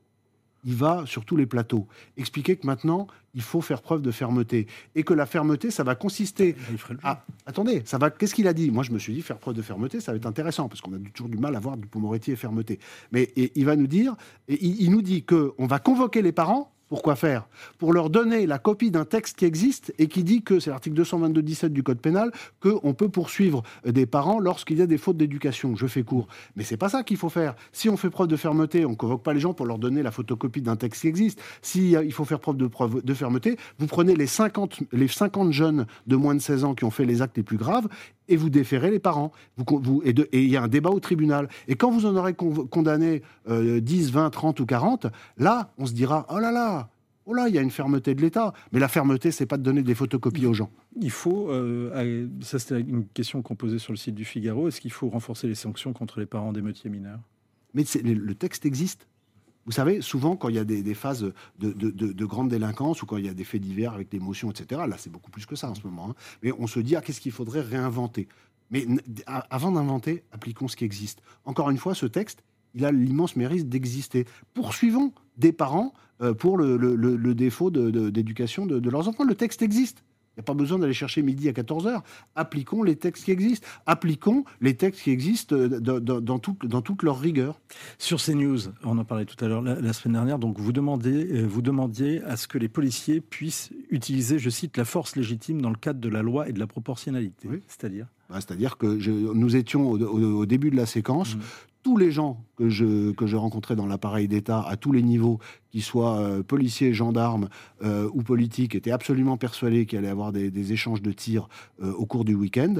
il va sur tous les plateaux expliquer que maintenant, il faut faire preuve de fermeté. Et que la fermeté, ça va consister ah, attendez, ça va. Qu'est-ce qu'il a dit? Moi, je me suis dit faire preuve de fermeté, ça va être intéressant parce qu'on a du- toujours du mal à voir Dupond-Moretti et fermeté. Mais et, il va nous dire, et il, il nous dit que on va convoquer les parents. Pour quoi faire? Pour leur donner la copie d'un texte qui existe et qui dit que c'est l'article 222-17 du code pénal qu'on peut poursuivre des parents lorsqu'il y a des fautes d'éducation. Je fais court, mais c'est pas ça qu'il faut faire. Si on fait preuve de fermeté, on convoque pas les gens pour leur donner la photocopie d'un texte qui existe. Si euh, faut faire preuve de preuve de fermeté, vous prenez les 50 les 50 jeunes de moins de 16 ans qui ont fait les actes les plus graves et vous déférez les parents. Vous, vous- et il y a un débat au tribunal. Et quand vous en aurez con- condamné euh, 10, 20, 30 ou 40, là, on se dira oh là là, oh là, il y a une fermeté de l'État. Mais la fermeté, c'est pas de donner des photocopies aux gens. Il faut, euh, ça c'était une question qu'on posait sur le site du Figaro, est-ce qu'il faut renforcer les sanctions contre les parents d'émeutiers mineurs? Mais le texte existe. Vous savez, souvent, quand il y a des, phases de, de- de- de grande délinquance ou quand il y a des faits divers avec des motions, etc., là, c'est beaucoup plus que ça en ce moment. hein. Mais on se dit, ah, qu'est-ce qu'il faudrait réinventer? Mais avant d'inventer, appliquons ce qui existe. Encore une fois, ce texte, il a l'immense mérite d'exister. Poursuivons des parents euh, pour le, défaut d'éducation de leurs enfants. Le texte existe. Il n'y a pas besoin d'aller chercher midi à 14h. Appliquons les textes qui existent. Appliquons les textes qui existent euh, dans, dans- dans toute- dans toute leur rigueur. Sur CNews, on en parlait tout à l'heure la, la semaine dernière, donc vous, demandez, euh, vous demandiez à ce que les policiers puissent utiliser, je cite, la force légitime dans le cadre de la loi et de la proportionnalité. Oui. C'est-à-dire Bah, C'est-à-dire que je- nous étions au, au- au début de la séquence, Mhm. Tous les gens que je, que rencontrais dans l'appareil d'État, à tous les niveaux, qu'ils soient euh, policiers, gendarmes euh, ou politiques, étaient absolument persuadés qu'il allait y avoir des, échanges de tirs euh, au cours du week-end,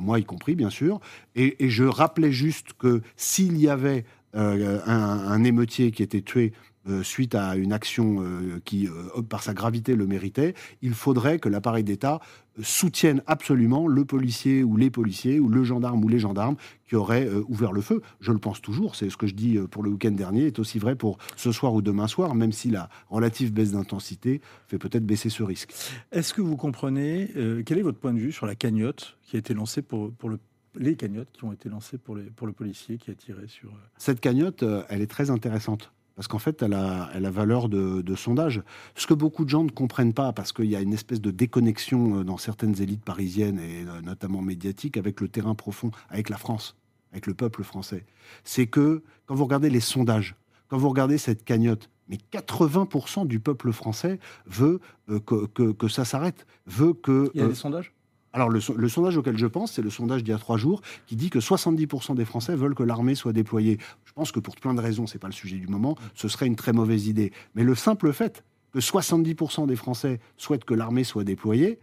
moi y compris bien sûr. Et, je rappelais juste que s'il y avait un émeutier qui était tué euh, suite à une action euh, qui, euh, par sa gravité, le méritait, il faudrait que l'appareil d'État soutienne absolument le policier ou les policiers ou le gendarme ou les gendarmes qui auraient ouvert le feu. Je le pense toujours, c'est ce que je dis pour le week-end dernier, est aussi vrai pour ce soir ou demain soir, même si la relative baisse d'intensité fait peut-être baisser ce risque. Est-ce que vous comprenez, quel est votre point de vue sur la cagnotte qui a été lancée pour, pour le, les cagnottes qui ont été lancées pour, les, pour le policier qui a tiré sur... Cette cagnotte, elle est très intéressante. Parce qu'en fait, elle a, elle a valeur de, de sondage. Ce que beaucoup de gens ne comprennent pas, parce qu'il y a une espèce de déconnexion euh, dans certaines élites parisiennes, et euh, notamment médiatiques, avec le terrain profond, avec la France, avec le peuple français, c'est que quand vous regardez les sondages, quand vous regardez cette cagnotte, mais 80% du peuple français veut euh, que, que- que ça s'arrête, veut que... Il y a euh, des sondages? Alors, le, so- le sondage auquel je pense, c'est le sondage d'il y a trois jours, qui dit que 70% des Français veulent que l'armée soit déployée. Je pense que pour plein de raisons, c'est pas le sujet du moment, ce serait une très mauvaise idée. Mais le simple fait que 70% des Français souhaitent que l'armée soit déployée,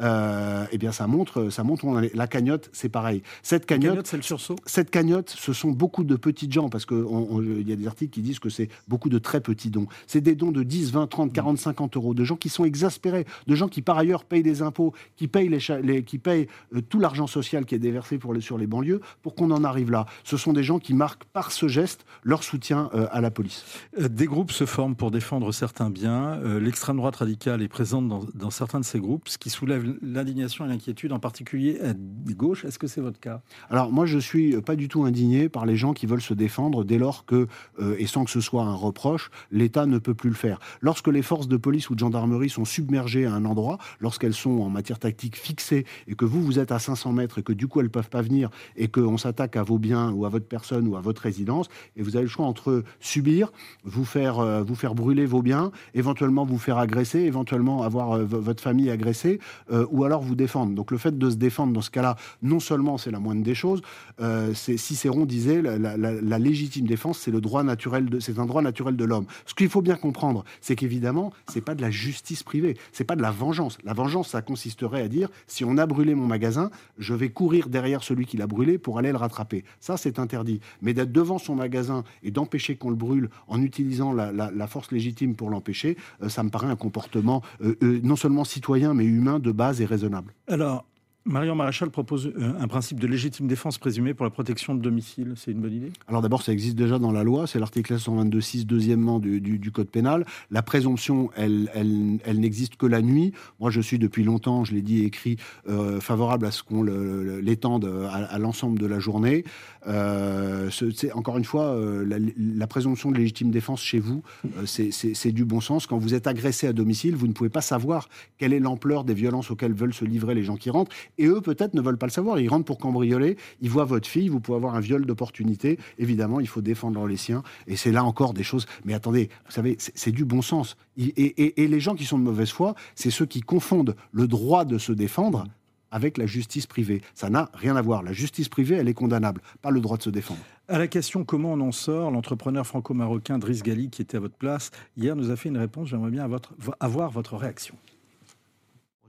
euh, eh bien, ça montre, ça montre où on. La cagnotte, c'est pareil. Cette La cagnotte, cagnotte, c'est le sursaut cette cagnotte, ce sont beaucoup de petits gens, parce qu'il y a des articles qui disent que c'est beaucoup de très petits dons. C'est des dons de 10, 20, 30, 40, 50 euros, de gens qui sont exaspérés, de gens qui par ailleurs payent des impôts, qui payent, les, cha- les- qui payent euh, tout l'argent social qui est déversé pour les, sur les banlieues, pour qu'on en arrive là. Ce sont des gens qui marquent par ce geste leur soutien euh, à la police. Euh, Des groupes se forment pour défendre certains biens. Euh, L'extrême droite radicale est présente dans, dans certains de ces groupes, ce qui soulève l'indignation et l'inquiétude, en particulier à gauche. Est-ce que c'est votre cas? Alors moi, je suis pas du tout indigné par les gens qui veulent se défendre dès lors que, euh, et sans que ce soit un reproche, l'État ne peut plus le faire. Lorsque les forces de police ou de gendarmerie sont submergées à un endroit, lorsqu'elles sont en matière tactique fixées et que vous, vous êtes à 500 mètres et que du coup, elles peuvent pas venir et qu'on s'attaque à vos biens ou à votre personne ou à votre résidence, et vous avez le choix entre subir, vous faire, euh, vous faire brûler vos biens, éventuellement vous faire agresser, éventuellement avoir euh, votre famille agressée, ou alors vous défendre. Donc le fait de se défendre dans ce cas-là, non seulement c'est la moindre des choses, euh, Cicéron disait la, la- légitime défense, c'est le droit naturel c'est un droit naturel de l'homme. Ce qu'il faut bien comprendre, c'est qu'évidemment, c'est pas de la justice privée, c'est pas de la vengeance. La vengeance, ça consisterait à dire si on a brûlé mon magasin, je vais courir derrière celui qui l'a brûlé pour aller le rattraper. Ça, c'est interdit. Mais d'être devant son magasin et d'empêcher qu'on le brûle en utilisant la, force légitime pour l'empêcher, euh, ça me paraît un comportement euh, euh, non seulement citoyen mais humain de base et raisonnable. Alors, Marion Maréchal propose euh, un principe de légitime défense présumée pour la protection de domicile. C'est une bonne idée? Alors d'abord, ça existe déjà dans la loi, c'est l'article 122.6, deuxièmement du, Code pénal. La présomption, elle, n'existe que la nuit. Moi, je suis depuis longtemps, je l'ai dit écrit, euh, favorable à ce qu'on l'étende à, l'ensemble de la journée. Euh, ce- c'est- encore une fois, la, la présomption de légitime défense chez vous, c'est du bon sens. Quand vous êtes agressé à domicile, vous ne pouvez pas savoir quelle est l'ampleur des violences auxquelles veulent se livrer les gens qui rentrent. Et eux, peut-être, ne veulent pas le savoir. Ils rentrent pour cambrioler, ils voient votre fille, vous pouvez avoir un viol d'opportunité. Évidemment, il faut défendre les siens. Et c'est là encore des choses. Mais attendez, vous savez, c'est du bon sens. Et, et- et les gens qui sont de mauvaise foi, c'est ceux qui confondent le droit de se défendre avec la justice privée. Ça n'a rien à voir. La justice privée, elle est condamnable, pas le droit de se défendre. À la question comment on en sort, l'entrepreneur franco-marocain Driss Gali, qui était à votre place, hier nous a fait une réponse. J'aimerais bien avoir votre réaction.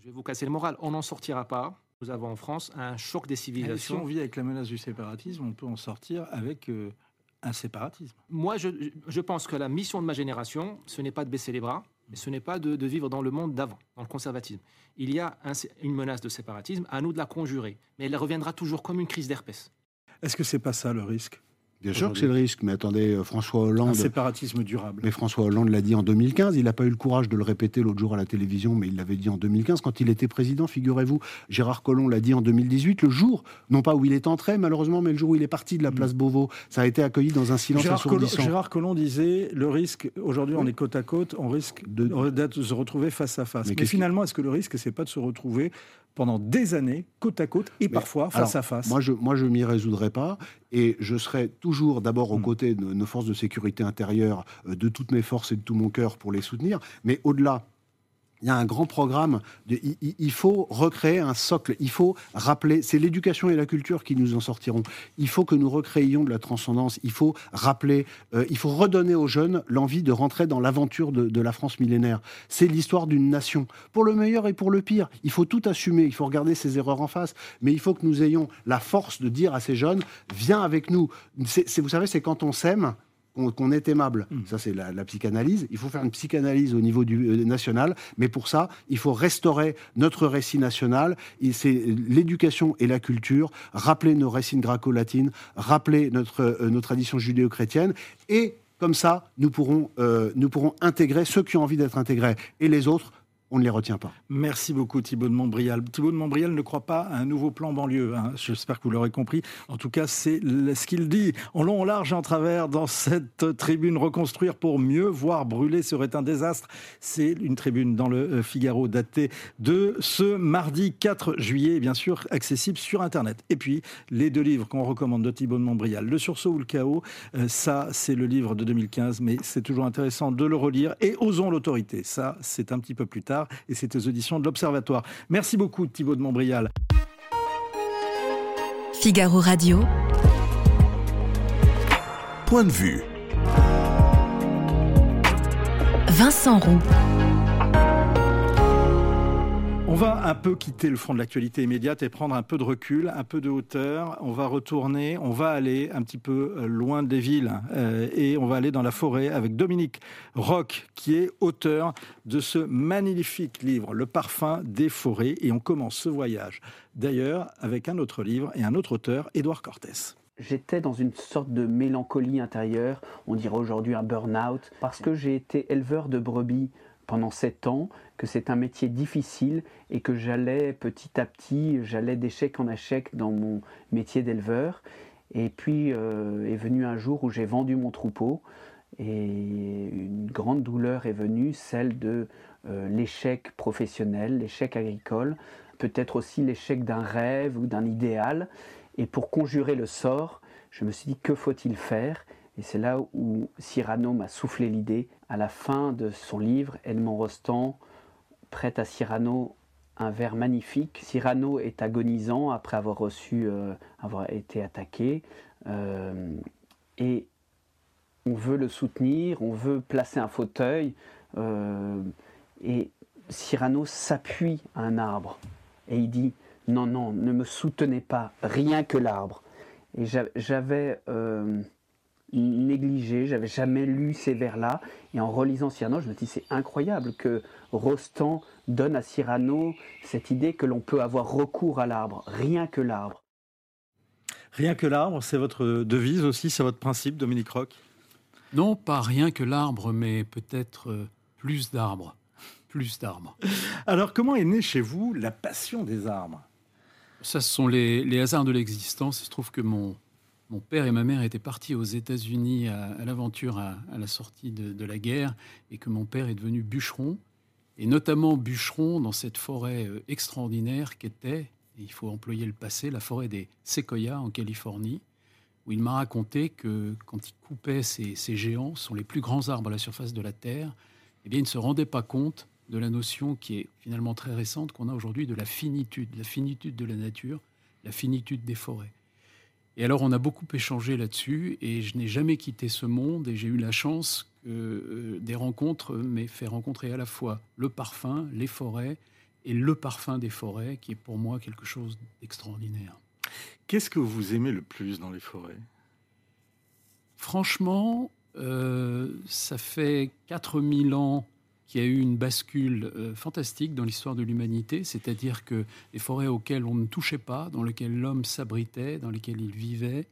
Je vais vous casser le moral. On n'en sortira pas. Nous avons en France un choc des Et si on civilisations. vit avec la menace du séparatisme, on peut en sortir avec euh, un séparatisme. Moi, je, je pense que la mission de ma génération, ce n'est pas de baisser les bras, mais ce n'est pas de, de vivre dans le monde d'avant, dans le conservatisme. Il y a un- une menace de séparatisme, à nous de la conjurer. Mais elle reviendra toujours comme une crise d'herpès. Est-ce que c'est pas ça le risque? Bien sûr que c'est le risque, mais attendez, euh, François Un Hollande. séparatisme durable. Mais François Hollande l'a dit en 2015. Il n'a pas eu le courage de le répéter l'autre jour à la télévision, mais il l'avait dit en 2015 quand il était président. Figurez-vous, Gérard Collomb l'a dit en 2018, le jour, non pas où il est entré malheureusement, mais le jour où il est parti de la place Beauvau. Ça a été accueilli dans un silence Gérard Collomb, assourdissant. Gérard Collomb disait le risque, aujourd'hui on est côte à côte, on risque De- se retrouver face à face. Mais finalement, est-ce que le risque, c'est pas de se retrouver pendant des années, côte à côte, et Mais parfois face alors, à face Moi, je, moi, je m'y résoudrai pas. Et je serai toujours d'abord aux Mm. côtés de nos forces de sécurité intérieure, euh, de toutes mes forces et de tout mon cœur pour les soutenir. Mais au-delà, il y a un grand programme. Il, faut recréer un socle. Il faut rappeler. C'est l'éducation et la culture qui nous en sortiront. Il faut que nous recréions de la transcendance. Il faut rappeler. euh, il faut redonner aux jeunes l'envie de rentrer dans l'aventure de, la France millénaire. C'est l'histoire d'une nation. Pour le meilleur et pour le pire. Il faut tout assumer. Il faut regarder ses erreurs en face. Mais il faut que nous ayons la force de dire à ces jeunes viens avec nous. Vous savez, c'est quand on s'aime qu'on est aimable. Mm. Ça, c'est la, la psychanalyse. Il faut faire une psychanalyse au niveau du, euh, national, mais pour ça, il faut restaurer notre récit national. C'est l'éducation et la culture, rappeler nos racines gréco-latines, rappeler notre, euh, nos traditions judéo-chrétiennes, et comme ça, nous pourrons, euh, nous pourrons intégrer ceux qui ont envie d'être intégrés, et les autres, on ne les retient pas. Merci beaucoup Thibault de Montbrial. Thibault de Montbrial ne croit pas à un nouveau plan banlieue. hein. J'espère que vous l'aurez compris. En tout cas, c'est ce qu'il dit en long, en large en travers dans cette tribune. Reconstruire pour mieux voir brûler serait un désastre. C'est une tribune dans le euh, Figaro datée de ce mardi 4 juillet, et bien sûr accessible sur Internet. Et puis, les deux livres qu'on recommande de Thibault de Montbrial, Le sursaut ou le chaos, euh, ça c'est le livre de 2015, mais c'est toujours intéressant de le relire. Et Osons l'autorité, ça c'est un petit peu plus tard, et c'est aux auditions de l'Observatoire. Merci beaucoup Thibault de Montbrial. Figaro Radio. Point de vue. Vincent Roux. On va un peu quitter le front de l'actualité immédiate et prendre un peu de recul, un peu de hauteur. On va retourner, on va aller un petit peu euh, loin des villes euh, et on va aller dans la forêt avec Dominique Roch, qui est auteur de ce magnifique livre, Le parfum des forêts. Et on commence ce voyage d'ailleurs avec un autre livre et un autre auteur, Édouard Cortès j'étais dans une sorte de mélancolie intérieure, on dirait aujourd'hui un burn-out, parce que j'ai été éleveur de brebis pendant sept ans, que c'est un métier difficile et que j'allais petit à petit, j'allais d'échec en échec dans mon métier d'éleveur. Et puis euh, est venu un jour où j'ai vendu mon troupeau et une grande douleur est venue, celle de euh, l'échec professionnel, l'échec agricole, peut-être aussi l'échec d'un rêve ou d'un idéal. Et pour conjurer le sort, je me suis dit que faut-il faire? Et c'est là où Cyrano m'a soufflé l'idée. À la fin de son livre, Edmond Rostand prête à Cyrano un vers magnifique. Cyrano est agonisant après avoir reçu, euh, avoir été attaqué. Euh, et on veut le soutenir, on veut placer un fauteuil. Euh, et Cyrano s'appuie à un arbre. Et il dit, non, non, ne me soutenez pas, rien que l'arbre. Et j'avais négligé, j'avais jamais lu ces vers-là. Et en relisant Cyrano, je me dis c'est incroyable que Rostand donne à Cyrano cette idée que l'on peut avoir recours à l'arbre, rien que l'arbre. Rien que l'arbre, c'est votre devise aussi, c'est votre principe, Dominique Roch? Non, pas rien que l'arbre, mais peut-être euh, plus d'arbres. Plus d'arbres. Alors, comment est née chez vous la passion des arbres? Ça, ce sont les, les hasards de l'existence. Il se trouve que mon, mon père et ma mère étaient partis aux États-Unis à, l'aventure à, la sortie de, la guerre et que mon père est devenu bûcheron, et notamment bûcheron dans cette forêt euh, extraordinaire qu'était, il faut employer le passé, la forêt des séquoias en Californie, où il m'a raconté que quand il coupait ces, géants, ce sont les plus grands arbres à la surface de la Terre, eh bien, il ne se rendait pas compte de la notion qui est finalement très récente qu'on a aujourd'hui de la finitude, la finitude de la nature, la finitude des forêts. Et alors, on a beaucoup échangé là-dessus, et je n'ai jamais quitté ce monde, et j'ai eu la chance que euh, des rencontres m'aient fait rencontrer à la fois le parfum, les forêts, et le parfum des forêts, qui est pour moi quelque chose d'extraordinaire. Qu'est-ce que vous aimez le plus dans les forêts? Franchement, euh, ça fait 4000 ans qui a eu une bascule euh, fantastique dans l'histoire de l'humanité, c'est-à-dire que les forêts auxquelles on ne touchait pas, dans lesquelles l'homme s'abritait, dans lesquelles il vivait,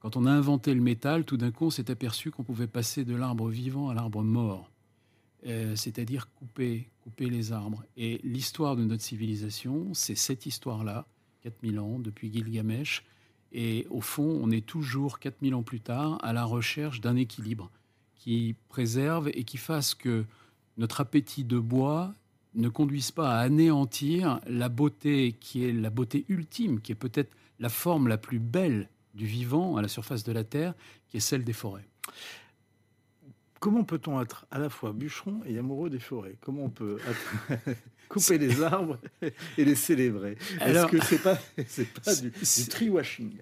quand on a inventé le métal, tout d'un coup, on s'est aperçu qu'on pouvait passer de l'arbre vivant à l'arbre mort, euh, c'est-à-dire couper, couper les arbres. Et l'histoire de notre civilisation, c'est cette histoire-là, 4000 ans, depuis Gilgamesh, et au fond, on est toujours, 4000 ans plus tard, à la recherche d'un équilibre qui préserve et qui fasse que notre appétit de bois ne conduise pas à anéantir la beauté qui est la beauté ultime, qui est peut-être la forme la plus belle du vivant à la surface de la Terre, qui est celle des forêts. Comment peut-on être à la fois bûcheron et amoureux des forêts? Comment on peut couper les arbres et les célébrer? Est-ce que c'est pas, pas du, du tree-washing?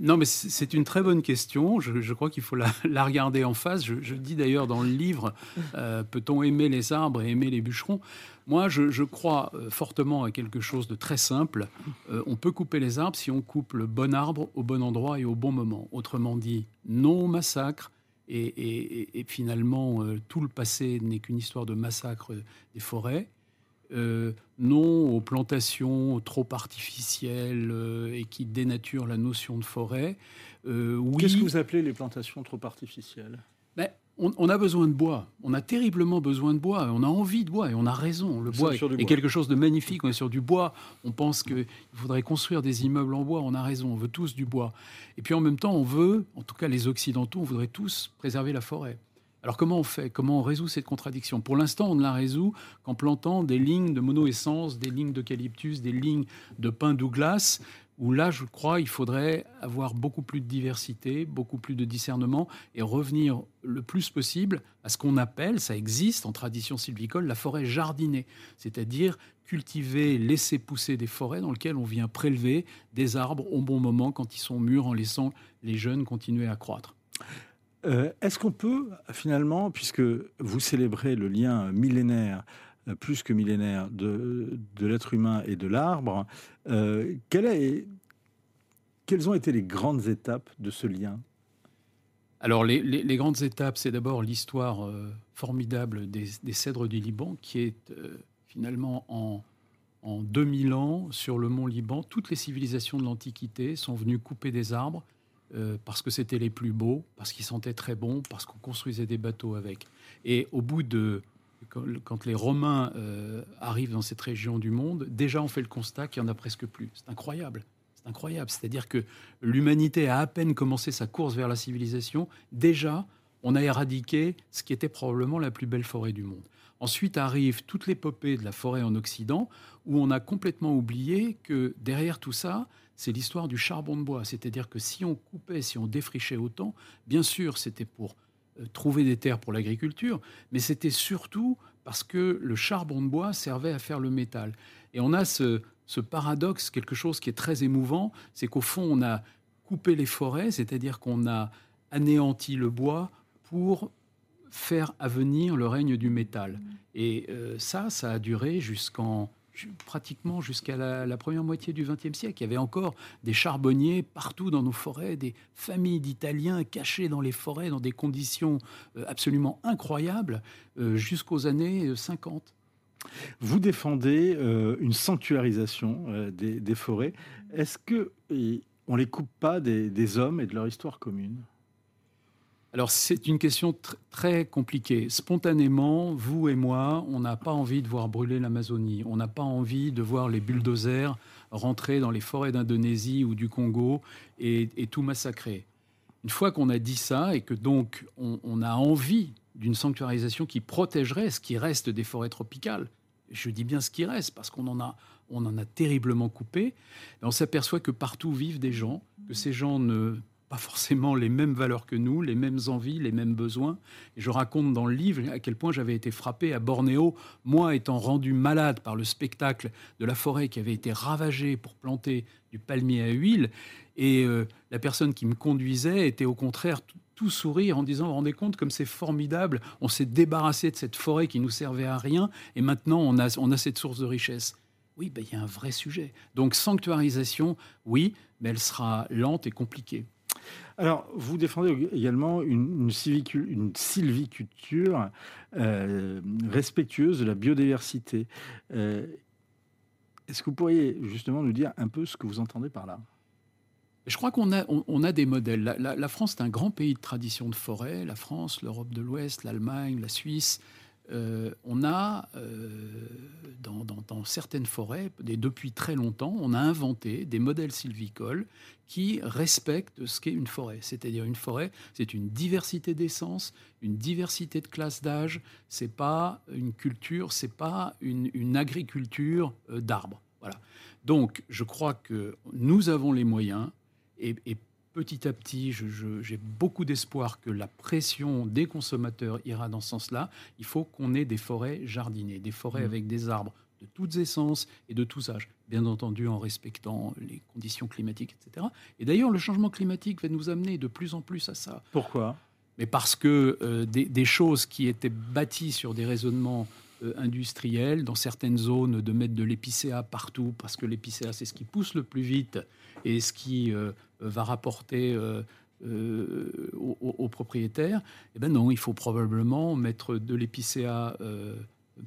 Non, mais c'est une très bonne question. Je, crois qu'il faut la, regarder en face. Je, dis d'ailleurs dans le livre euh, Peut-on aimer les arbres et aimer les bûcherons? Moi, je, crois euh, fortement à quelque chose de très simple. Euh, on peut couper les arbres si on coupe le bon arbre au bon endroit et au bon moment. Autrement dit, non au massacre et, finalement, euh, tout le passé n'est qu'une histoire de massacre des forêts. Euh, non aux plantations trop artificielles euh, et qui dénaturent la notion de forêt. oui. Qu'est-ce que vous appelez les plantations trop artificielles? On, a besoin de bois. On a terriblement besoin de bois. On a envie de bois et on a raison. Le bois est, quelque chose de magnifique. On est sur du bois. On pense qu'il faudrait construire des immeubles en bois. On a raison. On veut tous du bois. Et puis en même temps, on veut, en tout cas les Occidentaux, on voudrait tous préserver la forêt. Alors comment on fait? Comment on résout cette contradiction? Pour l'instant, on ne la résout qu'en plantant des lignes de monoessence, des lignes d'eucalyptus, des lignes de pin Douglas, où là, je crois, il faudrait avoir beaucoup plus de diversité, beaucoup plus de discernement et revenir le plus possible à ce qu'on appelle, ça existe en tradition sylvicole, la forêt jardinée, c'est-à-dire cultiver, laisser pousser des forêts dans lesquelles on vient prélever des arbres au bon moment quand ils sont mûrs en laissant les jeunes continuer à croître. Euh, est-ce qu'on peut finalement, puisque vous célébrez le lien millénaire plus que millénaire de, de l'être humain et de l'arbre. Euh, quelles ont été les grandes étapes de ce lien? Alors, les, grandes étapes, c'est d'abord l'histoire euh, formidable des, cèdres du Liban, qui est euh, finalement en, en 2000 ans, sur le mont Liban, toutes les civilisations de l'Antiquité sont venues couper des arbres euh, parce que c'était les plus beaux, parce qu'ils sentaient très bon, parce qu'on construisait des bateaux avec. Et au bout de. Quand, les Romains euh, arrivent dans cette région du monde, déjà on fait le constat qu'il n'y en a presque plus. C'est incroyable. C'est incroyable. C'est-à-dire que l'humanité a à peine commencé sa course vers la civilisation, déjà, on a éradiqué ce qui était probablement la plus belle forêt du monde. Ensuite arrive toute l'épopée de la forêt en Occident, où on a complètement oublié que derrière tout ça, c'est l'histoire du charbon de bois. C'est-à-dire que si on coupait, si on défrichait autant, bien sûr, c'était pour trouver des terres pour l'agriculture, mais c'était surtout parce que le charbon de bois servait à faire le métal. Et on a ce, ce paradoxe, quelque chose qui est très émouvant, c'est qu'au fond, on a coupé les forêts, c'est-à-dire qu'on a anéanti le bois pour faire avenir le règne du métal. Et euh, ça, ça a duré jusqu'en ju- pratiquement jusqu'à la, première moitié du XXe siècle. Il y avait encore des charbonniers partout dans nos forêts, des familles d'Italiens cachés dans les forêts dans des conditions euh, absolument incroyables euh, jusqu'aux années euh, 50. Vous défendez euh, une sanctuarisation euh, des, forêts. Est-ce que on les coupe pas des hommes et de leur histoire commune? Alors c'est une question tr- très compliquée. Spontanément, vous et moi, on n'a pas envie de voir brûler l'Amazonie. On n'a pas envie de voir les bulldozers rentrer dans les forêts d'Indonésie ou du Congo et, tout massacrer. Une fois qu'on a dit ça et que donc on, a envie d'une sanctuarisation qui protégerait ce qui reste des forêts tropicales, je dis bien ce qui reste parce qu'on en a, on en a terriblement coupé, on s'aperçoit que partout vivent des gens, que ces gens ne pas forcément les mêmes valeurs que nous, les mêmes envies, les mêmes besoins. Et je raconte dans le livre à quel point j'avais été frappé à Bornéo, moi étant rendu malade par le spectacle de la forêt qui avait été ravagée pour planter du palmier à huile. Et euh, la personne qui me conduisait était au contraire tout, sourire en disant, vous vous rendez compte comme c'est formidable, on s'est débarrassé de cette forêt qui nous servait à rien et maintenant on a, on a cette source de richesse. Oui, ben, il y a un vrai sujet. Donc sanctuarisation, oui, mais elle sera lente et compliquée. Alors, vous défendez également une, sylviculture euh, respectueuse de la biodiversité. Euh, Est-ce que vous pourriez justement nous dire un peu ce que vous entendez par là? Je crois qu'on a, on, a des modèles. La, la- la France est un grand pays de tradition de forêt. La France, l'Europe de l'Ouest, l'Allemagne, la Suisse. Euh, on a, euh, dans, certaines forêts, et depuis très longtemps, on a inventé des modèles sylvicoles qui respectent ce qu'est une forêt. C'est-à-dire une forêt, c'est une diversité d'essences, une diversité de classes d'âge. C'est pas une culture, c'est pas une, une agriculture euh, d'arbres. Voilà. Donc, je crois que nous avons les moyens et, et petit à petit, j'ai beaucoup d'espoir que la pression des consommateurs ira dans ce sens-là. Il faut qu'on ait des forêts jardinées, des forêts Mmh. avec des arbres de toutes essences et de tous âges, bien entendu en respectant les conditions climatiques, etc. Et d'ailleurs, le changement climatique va nous amener de plus en plus à ça Pourquoi? Mais parce que euh, des, des choses qui étaient bâties sur des raisonnements euh, industriels, dans certaines zones, de mettre de l'épicéa partout, parce que l'épicéa, c'est ce qui pousse le plus vite et ce qui euh, va rapporter euh, euh, aux, propriétaires, eh ben non, il faut probablement mettre de l'épicéa euh,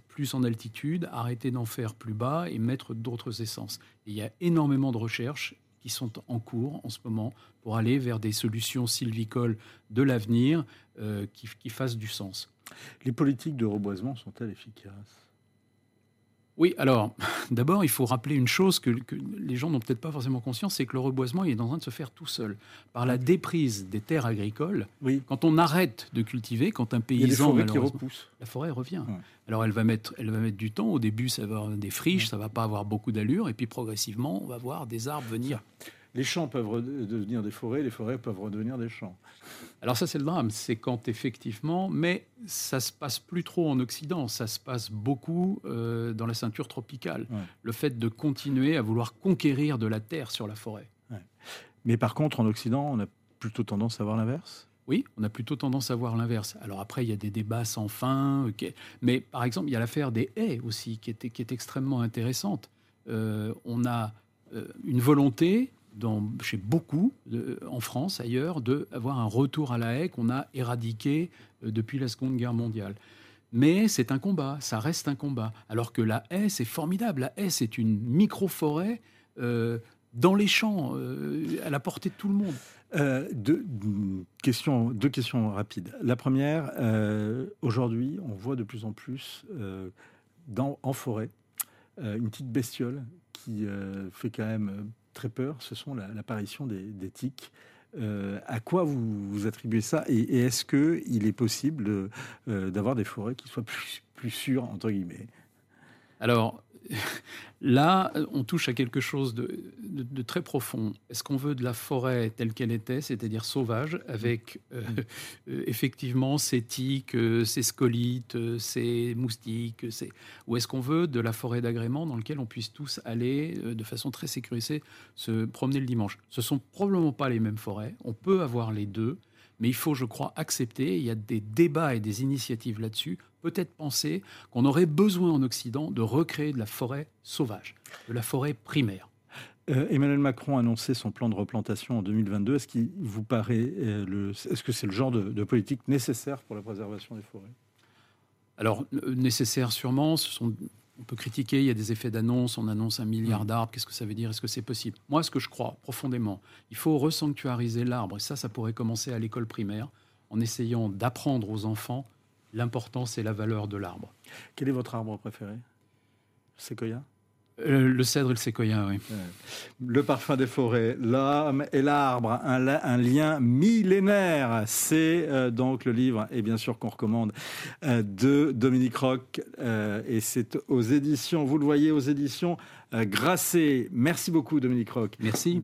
plus en altitude, arrêter d'en faire plus bas et mettre d'autres essences. Il y a énormément de recherches qui sont en cours en ce moment pour aller vers des solutions sylvicoles de l'avenir euh, qui fassent du sens. Les politiques de reboisement sont-elles efficaces? Oui, alors, d'abord, il faut rappeler une chose que, que les gens n'ont peut-être pas forcément conscience, c'est que le reboisement il est en train de se faire tout seul. Par la déprise des terres agricoles, Oui. quand on arrête de cultiver, quand un Il y a des paysan... qui repoussent. la forêt revient. Ouais. Alors elle va, mettre, elle va mettre du temps. Au début, ça va avoir des friches, ça va pas avoir beaucoup d'allure. Et puis progressivement, on va voir des arbres venir. Les champs peuvent re- devenir des forêts, les forêts peuvent redevenir des champs. Alors ça, c'est le drame. C'est quand effectivement... Mais ça se passe plus trop en Occident. Ça se passe beaucoup euh, dans la ceinture tropicale. Ouais. Le fait de continuer à vouloir conquérir de la terre sur la forêt. Mais par contre, en Occident, on a plutôt tendance à voir l'inverse? Oui, on a plutôt tendance à voir l'inverse. Alors après, il y a des débats sans fin. Mais par exemple, il y a l'affaire des haies aussi, qui est, qui est extrêmement intéressante. Euh, on a euh, une volonté chez beaucoup, en France, ailleurs, d'avoir un retour à la haie qu'on a éradiqué euh, depuis la Seconde Guerre mondiale. Mais c'est un combat, ça reste un combat. Alors que la haie, c'est formidable. La haie, c'est une micro-forêt dans les champs, à la portée de tout le monde. deux, questions, deux questions rapides. La première, aujourd'hui, on voit de plus en plus en forêt une petite bestiole qui euh, fait quand même euh, très peur, ce sont l'apparition des, tiques. Euh, à quoi vous, vous attribuez ça Et, est-ce qu'il est possible d'avoir des forêts qui soient plus, plus sûres, entre guillemets? Alors, Là, on touche à quelque chose de, très profond. Est-ce qu'on veut de la forêt telle qu'elle était, c'est-à-dire sauvage, avec euh, euh, effectivement ses tiques, euh, ses scolites, ses moustiques, ou est-ce qu'on veut de la forêt d'agrément dans laquelle on puisse tous aller de façon très sécurisée se promener le dimanche? Ce sont probablement pas les mêmes forêts. On peut avoir les deux. Mais il faut, je crois, accepter, il y a des débats et des initiatives là-dessus, peut-être penser qu'on aurait besoin en Occident de recréer de la forêt sauvage, de la forêt primaire. Euh, Emmanuel Macron a annoncé son plan de replantation en 2022. Est-ce qu'il vous paraît, euh, est-ce que c'est le genre de, politique nécessaire pour la préservation des forêts? Alors euh, nécessaire sûrement. Ce sont on peut critiquer, il y a des effets d'annonce, on annonce un milliard mm. d'arbres, qu'est-ce que ça veut dire, est-ce que c'est possible? Moi, ce que je crois profondément, il faut resanctuariser l'arbre, et ça, ça pourrait commencer à l'école primaire, en essayant d'apprendre aux enfants l'importance et la valeur de l'arbre. Quel est votre arbre préféré? Séquoia? Euh, le cèdre et le séquoia, oui. Le parfum des forêts, l'homme et l'arbre, un, lien millénaire. C'est euh, donc le livre, et bien sûr qu'on recommande, euh, de Dominique Roch. et c'est aux éditions, vous le voyez, aux éditions Grasset. Merci beaucoup, Dominique Roch. Merci.